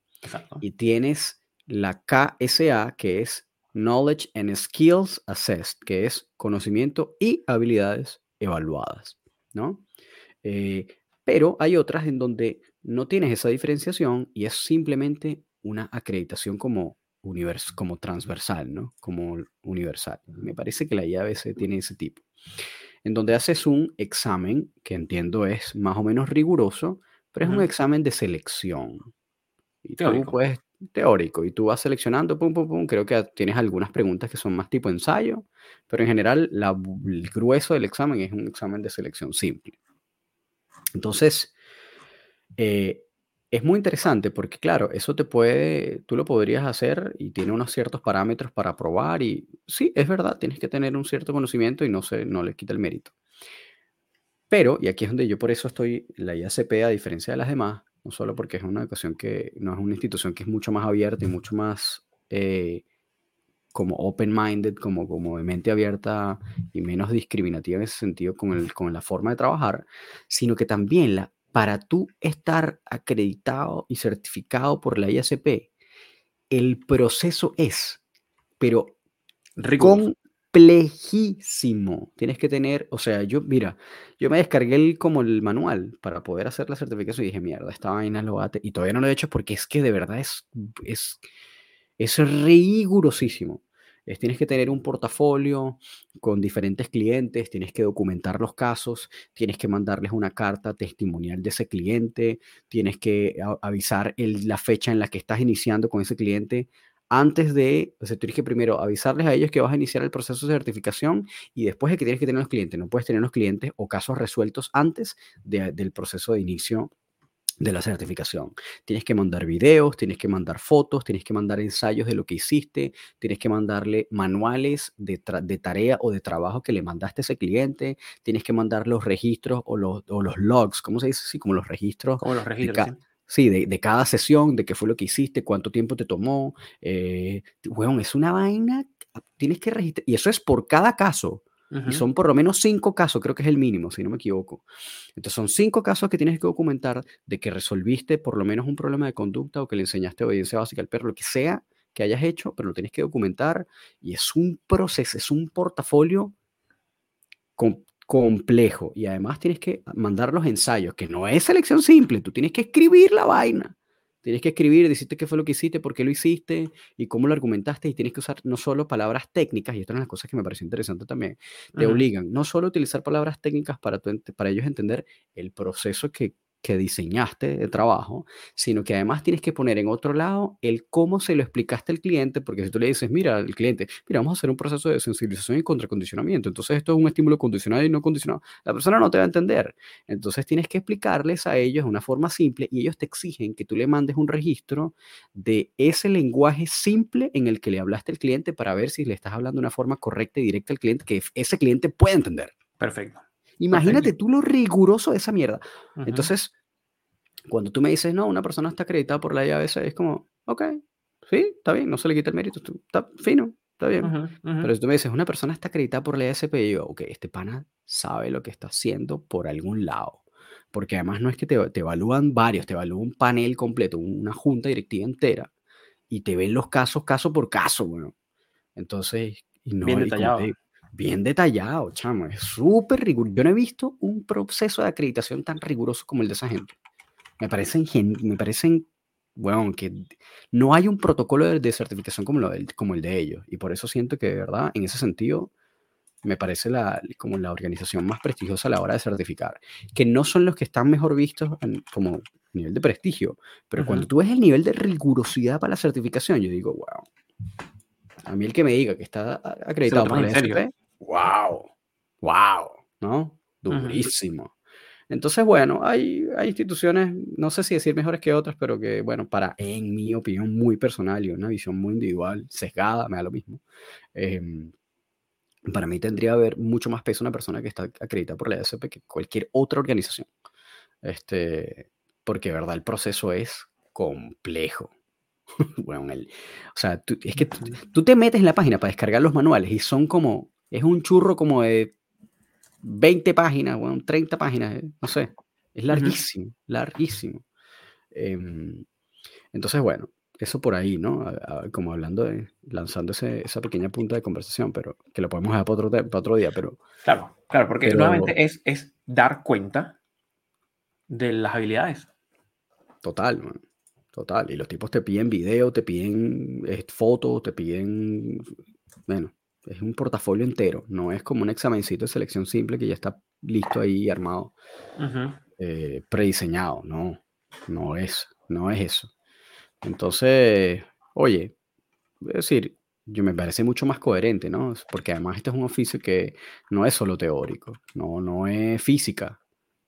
Y tienes la KSA, que es Knowledge and Skills Assessed, que es conocimiento y habilidades evaluadas, ¿no? Eh, pero hay otras en donde no tienes esa diferenciación y es simplemente una acreditación como, univers como transversal, ¿no? Como universal. Me parece que la IABC tiene ese tipo en donde haces un examen que entiendo es más o menos riguroso, pero es un examen de selección. Y teórico. Tú teórico, y tú vas seleccionando, pum, pum, pum, creo que tienes algunas preguntas que son más tipo ensayo, pero en general la, el grueso del examen es un examen de selección simple. Entonces, eh, es muy interesante porque, claro, eso te puede, tú lo podrías hacer y tiene unos ciertos parámetros para probar y sí, es verdad, tienes que tener un cierto conocimiento y no, se, no le quita el mérito. Pero, y aquí es donde yo por eso estoy, la IACP, a diferencia de las demás, no solo porque es una educación que no es una institución que es mucho más abierta y mucho más eh, como open-minded, como, como de mente abierta y menos discriminativa en ese sentido con, el, con la forma de trabajar, sino que también la, para tú estar acreditado y certificado por la IACP, el proceso es, pero complejísimo. Tienes que tener, o sea, yo, mira, yo me descargué el, como el manual para poder hacer la certificación y dije, mierda, esta vaina lo bate. Y todavía no lo he hecho porque es que de verdad es, es, es rigurosísimo tienes que tener un portafolio con diferentes clientes, tienes que documentar los casos, tienes que mandarles una carta testimonial de ese cliente, tienes que avisar la fecha en la que estás iniciando con ese cliente antes de, o sea, tienes que primero avisarles a ellos que vas a iniciar el proceso de certificación y después de que tienes que tener los clientes. No puedes tener los clientes o casos resueltos antes del proceso de inicio de la certificación. Tienes que mandar videos, tienes que mandar fotos, tienes que mandar ensayos de lo que hiciste, tienes que mandarle manuales de, tarea o de trabajo que le mandaste a ese cliente, tienes que mandar los registros o los, logs, ¿cómo se dice? Sí, como los registros. Como los registros. De sí, de, cada sesión, de qué fue lo que hiciste, cuánto tiempo te tomó. Eh, bueno, es una vaina, tienes que registrar, y eso es por cada caso. Y son por lo menos cinco casos, creo que es el mínimo, si no me equivoco. Entonces son cinco casos que tienes que documentar de que resolviste por lo menos un problema de conducta o que le enseñaste obediencia básica al perro, lo que sea que hayas hecho, pero lo tienes que documentar. Y es un proceso, es un portafolio complejo. Y además tienes que mandar los ensayos, que no es selección simple, tú tienes que escribir la vaina. Tienes que escribir, decirte qué fue lo que hiciste, por qué lo hiciste y cómo lo argumentaste. Y tienes que usar no solo palabras técnicas, y esto es una de las cosas que me pareció interesante también. Te obligan no solo a utilizar palabras técnicas para, para ellos entender el proceso que, que diseñaste de trabajo, sino que además tienes que poner en otro lado el cómo se lo explicaste al cliente, porque si tú le dices, mira, al cliente, mira, vamos a hacer un proceso de sensibilización y contracondicionamiento, entonces esto es un estímulo condicionado y no condicionado, la persona no te va a entender. Entonces tienes que explicarles a ellos de una forma simple y ellos te exigen que tú le mandes un registro de ese lenguaje simple en el que le hablaste al cliente para ver si le estás hablando de una forma correcta y directa al cliente que ese cliente pueda entender. Perfecto. Imagínate tú lo riguroso de esa mierda. Entonces, cuando tú me dices, no, una persona está acreditada por la IABC, es como, ok, sí, está bien, no se le quita el mérito, está fino, está bien. Pero si tú me dices, una persona está acreditada por la IASP, y yo, ok, este pana sabe lo que está haciendo por algún lado. Porque además no es que te, te evalúan varios, te evalúa un panel completo, una junta directiva entera, y te ven los casos caso por caso, bueno. Entonces, y no, bien detallado bien detallado, chamo, es súper riguroso. Yo no he visto un proceso de acreditación tan riguroso como el de esa gente. Me parecen, me parecen bueno, que no hay un protocolo de, certificación como, lo como el de ellos. Y por eso siento que, de verdad, en ese sentido, me parece la, como la organización más prestigiosa a la hora de certificar. Que no son los que están mejor vistos como nivel de prestigio, pero cuando tú ves el nivel de rigurosidad para la certificación, yo digo, wow. A mí el que me diga que está acreditado por la SP, wow, wow, ¿no? Durísimo. Entonces, bueno, hay, hay instituciones, no sé si decir mejores que otras, pero que, bueno, para, en mi opinión muy personal y una visión muy individual, sesgada, me da lo mismo, em, para mí tendría que haber mucho más peso una persona que está acreditada por la ESP que cualquier otra organización. Este, porque, verdad, el proceso es complejo. (laughs) bueno, el, o sea, es que tú, te metes en la página para descargar los manuales y son como, es un churro como de 20 páginas, bueno, 30 páginas, eh, no sé. Es larguísimo, larguísimo. Em, entonces, bueno, eso por ahí, ¿no? como hablando de, lanzando esa pequeña punta de conversación, pero que lo podemos dejar para otro, otro día, pero... Claro, claro, porque nuevamente es, es dar cuenta de las habilidades. Total, total. Y los tipos te piden video, te piden eh, fotos, te piden, bueno, es un portafolio entero, no es como un examencito de selección simple que ya está listo ahí armado, eh, prediseñado, no, no es, no es eso. Entonces, oye, es decir, yo me parece mucho más coherente, ¿no? Porque además este es un oficio que no es solo teórico, no, no es física,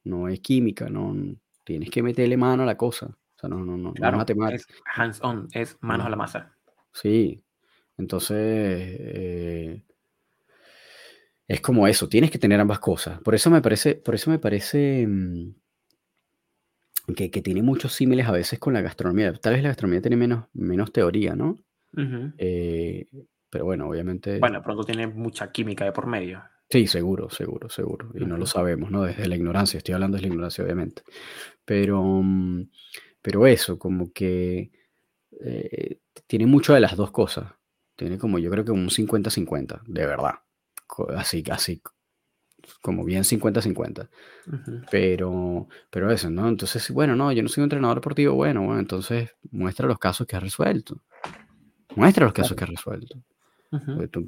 no es química, no, tienes que meterle mano a la cosa, o sea, no, no, no, claro, Es hands-on, es manos a la masa. Sí, entonces, eh, es como eso, tienes que tener ambas cosas. Por eso me parece, por eso me parece mm, que, tiene muchos símiles a veces con la gastronomía. Tal vez la gastronomía tiene menos, menos teoría, ¿no? Eh, pero bueno, obviamente. Bueno, pronto tiene mucha química de por medio. Sí, seguro, seguro, seguro. Y no lo sabemos, ¿no? Desde la ignorancia, estoy hablando de la ignorancia, obviamente. Pero, mm, pero eso, como que eh, tiene mucho de las dos cosas. Tiene como yo creo que un 50-50, de verdad. Así, así, como bien 50-50. Pero, pero eso, ¿no? Entonces, bueno, no, yo no soy un entrenador deportivo, bueno, bueno, entonces muestra los casos que has resuelto. Muestra los casos que has resuelto.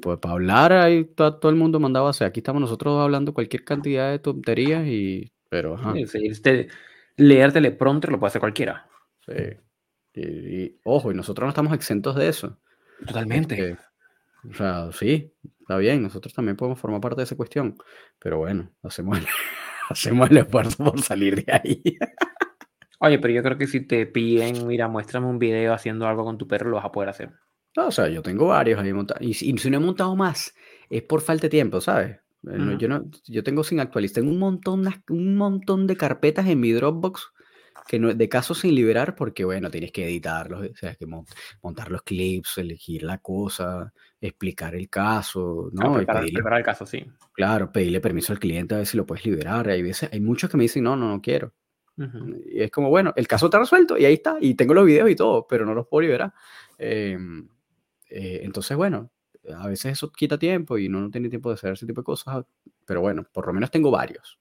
Pues, para hablar, ahí todo, el mundo mandaba, o sea, aquí estamos nosotros hablando cualquier cantidad de tonterías y, pero, ajá. este, leer teleprompter lo puede hacer cualquiera. Sí. Y, ojo, y nosotros no estamos exentos de eso. Totalmente. Este, o sea, sí, está bien, nosotros también podemos formar parte de esa cuestión, pero bueno, hacemos el, (laughs) hacemos el esfuerzo por salir de ahí. (laughs) Oye, pero yo creo que si te piden, mira, muéstrame un video haciendo algo con tu perro, lo vas a poder hacer. No, o sea, yo tengo varios ahí montados. Y, si no he montado más, es por falta de tiempo, ¿sabes? Eh, yo, no, yo tengo sin actualizar, tengo un montón, un montón de carpetas en mi Dropbox que no, de casos sin liberar porque, bueno, tienes que editarlos, o sea, que montar los clips, elegir la cosa, explicar el caso, ¿no? preparar, el caso, sí. Claro, pedirle permiso al cliente a ver si lo puedes liberar. Hay veces, hay muchos que me dicen, no, no, no quiero. Y es como, bueno, el caso está resuelto y ahí está, y tengo los videos y todo, pero no los puedo liberar. Em, eh, entonces, bueno, a veces eso quita tiempo y uno no tiene tiempo de hacer ese tipo de cosas, pero bueno, por lo menos tengo varios,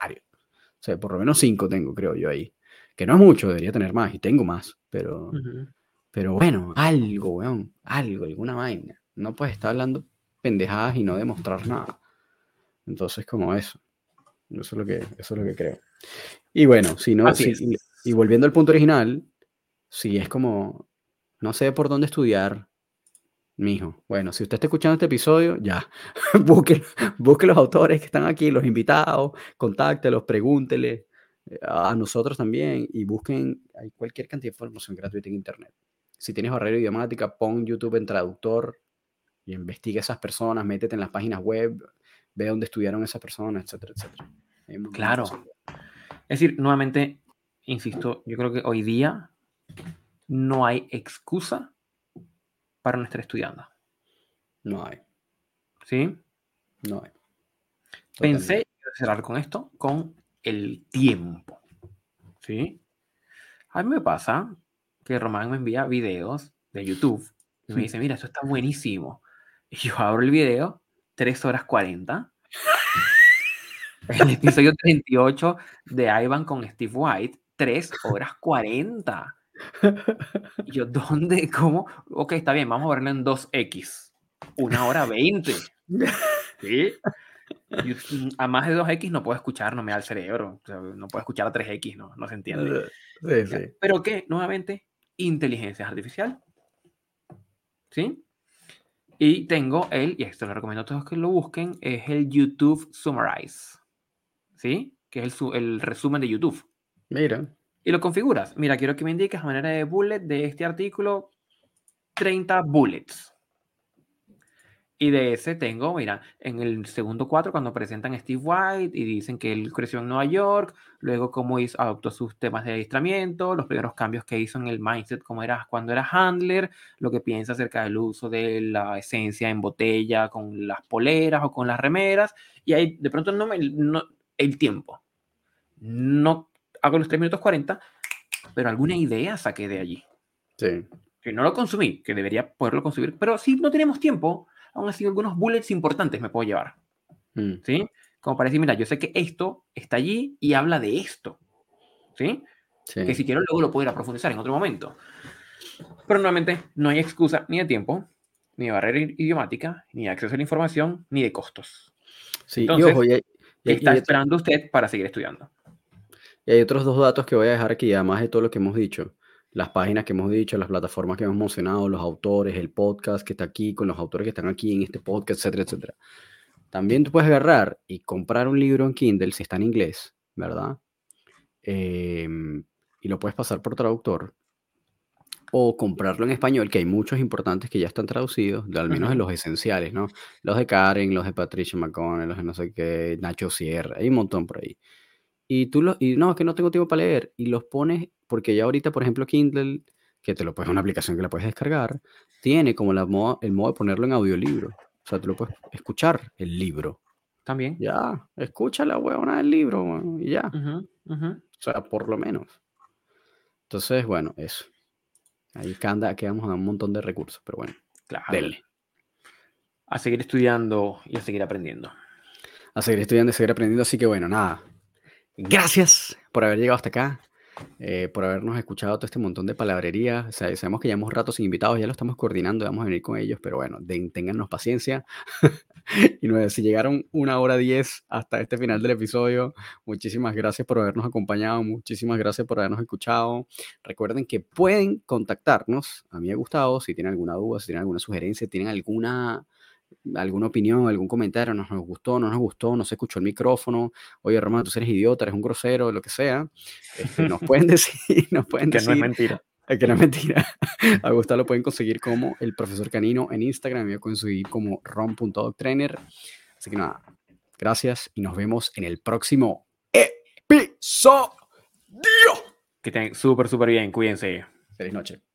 varios. O sea, por lo menos cinco tengo, creo yo ahí. Que no es mucho, debería tener más y tengo más, pero, pero bueno, algo, weón, algo, alguna vaina. No puedes estar hablando pendejadas y no demostrar nada. Entonces, como eso. Eso es lo que, eso es lo que creo. Y bueno, si no, y volviendo al punto original, si es como, no sé por dónde estudiar, mijo. Bueno, si usted está escuchando este episodio, ya. (laughs) busque, busque los autores que están aquí, los invitados, contáctelos, pregúntele a nosotros también y busquen, hay cualquier cantidad de información gratuita en Internet. Si tienes barrera idiomática, pon YouTube en traductor y investiga a esas personas, métete en las páginas web, ve dónde estudiaron esas personas, etcétera, etcétera. Claro. Es decir, nuevamente, insisto, yo creo que hoy día no hay excusa para no estar estudiando. No hay. ¿Sí? No hay. Pensé cerrar con esto, con el tiempo. ¿Sí? A mí me pasa que Román me envía videos de YouTube y me dice, mira, esto está buenísimo. Y yo abro el video, 3 horas 40. el episodio 38 de Ivan con Steve White, 3 horas 40. Y yo, ¿dónde? ¿Cómo? Ok, está bien, vamos a verlo en 2X. Una hora 20. (laughs) ¿Sí? A más de 2X no puedo escuchar, no me da el cerebro. no puedo escuchar a 3X, no, no se entiende. Sí, sí. Pero qué, nuevamente, inteligencia artificial. ¿Sí? Y tengo el, y esto lo recomiendo a todos que lo busquen, es el YouTube Summarize. ¿Sí? Que es el, el resumen de YouTube. Mira y lo configuras. Mira, quiero que me indiques a manera de bullet de este artículo 30 bullets. Y de ese tengo, mira, en el segundo cuatro, cuando presentan a Steve White y dicen que él creció en Nueva York, luego cómo hizo, adoptó sus temas de adiestramiento, los primeros cambios que hizo en el mindset, como era cuando era handler, lo que piensa acerca del uso de la esencia en botella con las poleras o con las remeras, y ahí de pronto no me, no, el tiempo. No hago los 3 minutos 40, pero alguna idea saqué de allí. Sí. Que no lo consumí, que debería poderlo consumir, pero si no tenemos tiempo, aún así algunos bullets importantes me puedo llevar. Mm. ¿Sí? Como para decir, mira, yo sé que esto está allí y habla de esto. ¿Sí? Que si quiero luego lo puedo ir a profundizar en otro momento. Pero nuevamente no hay excusa ni de tiempo, ni de barrera idiomática, ni de acceso a la información, ni de costos. Sí, Entonces, ¿qué está esperando usted para seguir estudiando? Y hay otros dos datos que voy a dejar aquí, además de todo lo que hemos dicho. Las páginas que hemos dicho, las plataformas que hemos mencionado, los autores, el podcast que está aquí, con los autores que están aquí en este podcast, etcétera, etcétera. También tú puedes agarrar y comprar un libro en Kindle si está en inglés, ¿verdad? Em, y lo puedes pasar por traductor. o comprarlo en español, que hay muchos importantes que ya están traducidos, al menos de los esenciales, ¿no? Los de Karen, los de Patricia McConnell, los de no sé qué, Nacho Sierra, hay un montón por ahí. Y tú los, y no, es que no tengo tiempo para leer, y los pones, porque ya ahorita, por ejemplo, Kindle, que te lo puedes, una aplicación que la puedes descargar, tiene como la el modo de ponerlo en audiolibro. O sea, tú lo puedes escuchar el libro. También. Ya, escucha la huevona del libro, y ya. O sea, por lo menos. Entonces, bueno, eso. Ahí anda, quedamos a un montón de recursos, pero bueno, claro. A seguir estudiando y a seguir aprendiendo. A seguir estudiando y seguir aprendiendo, así que bueno, nada. Gracias por haber llegado hasta acá. Eh, por habernos escuchado todo este montón de palabrería. O sea, sabemos que llevamos rato sin invitados, ya lo estamos coordinando, vamos a venir con ellos, pero bueno, den, téngannos paciencia. (laughs) y no, si llegaron una hora diez hasta este final del episodio, muchísimas gracias por habernos acompañado, muchísimas gracias por habernos escuchado. Recuerden que pueden contactarnos, a mí me ha gustado, si tienen alguna duda, si tienen alguna sugerencia, tienen alguna alguna opinión, algún comentario, nos, nos gustó, no nos gustó, no se escuchó el micrófono, oye Román, tú eres idiota, eres un grosero, lo que sea, este, nos pueden (laughs) decir, nos pueden que decir. no es mentira. (laughs) Que no es mentira. (laughs) A Gustavo lo pueden conseguir como el profesor canino en Instagram, me voy a conseguir como rom.dogtrainer. Así que nada, gracias y nos vemos en el próximo episodio. Que estén súper, súper bien, cuídense. Feliz noche.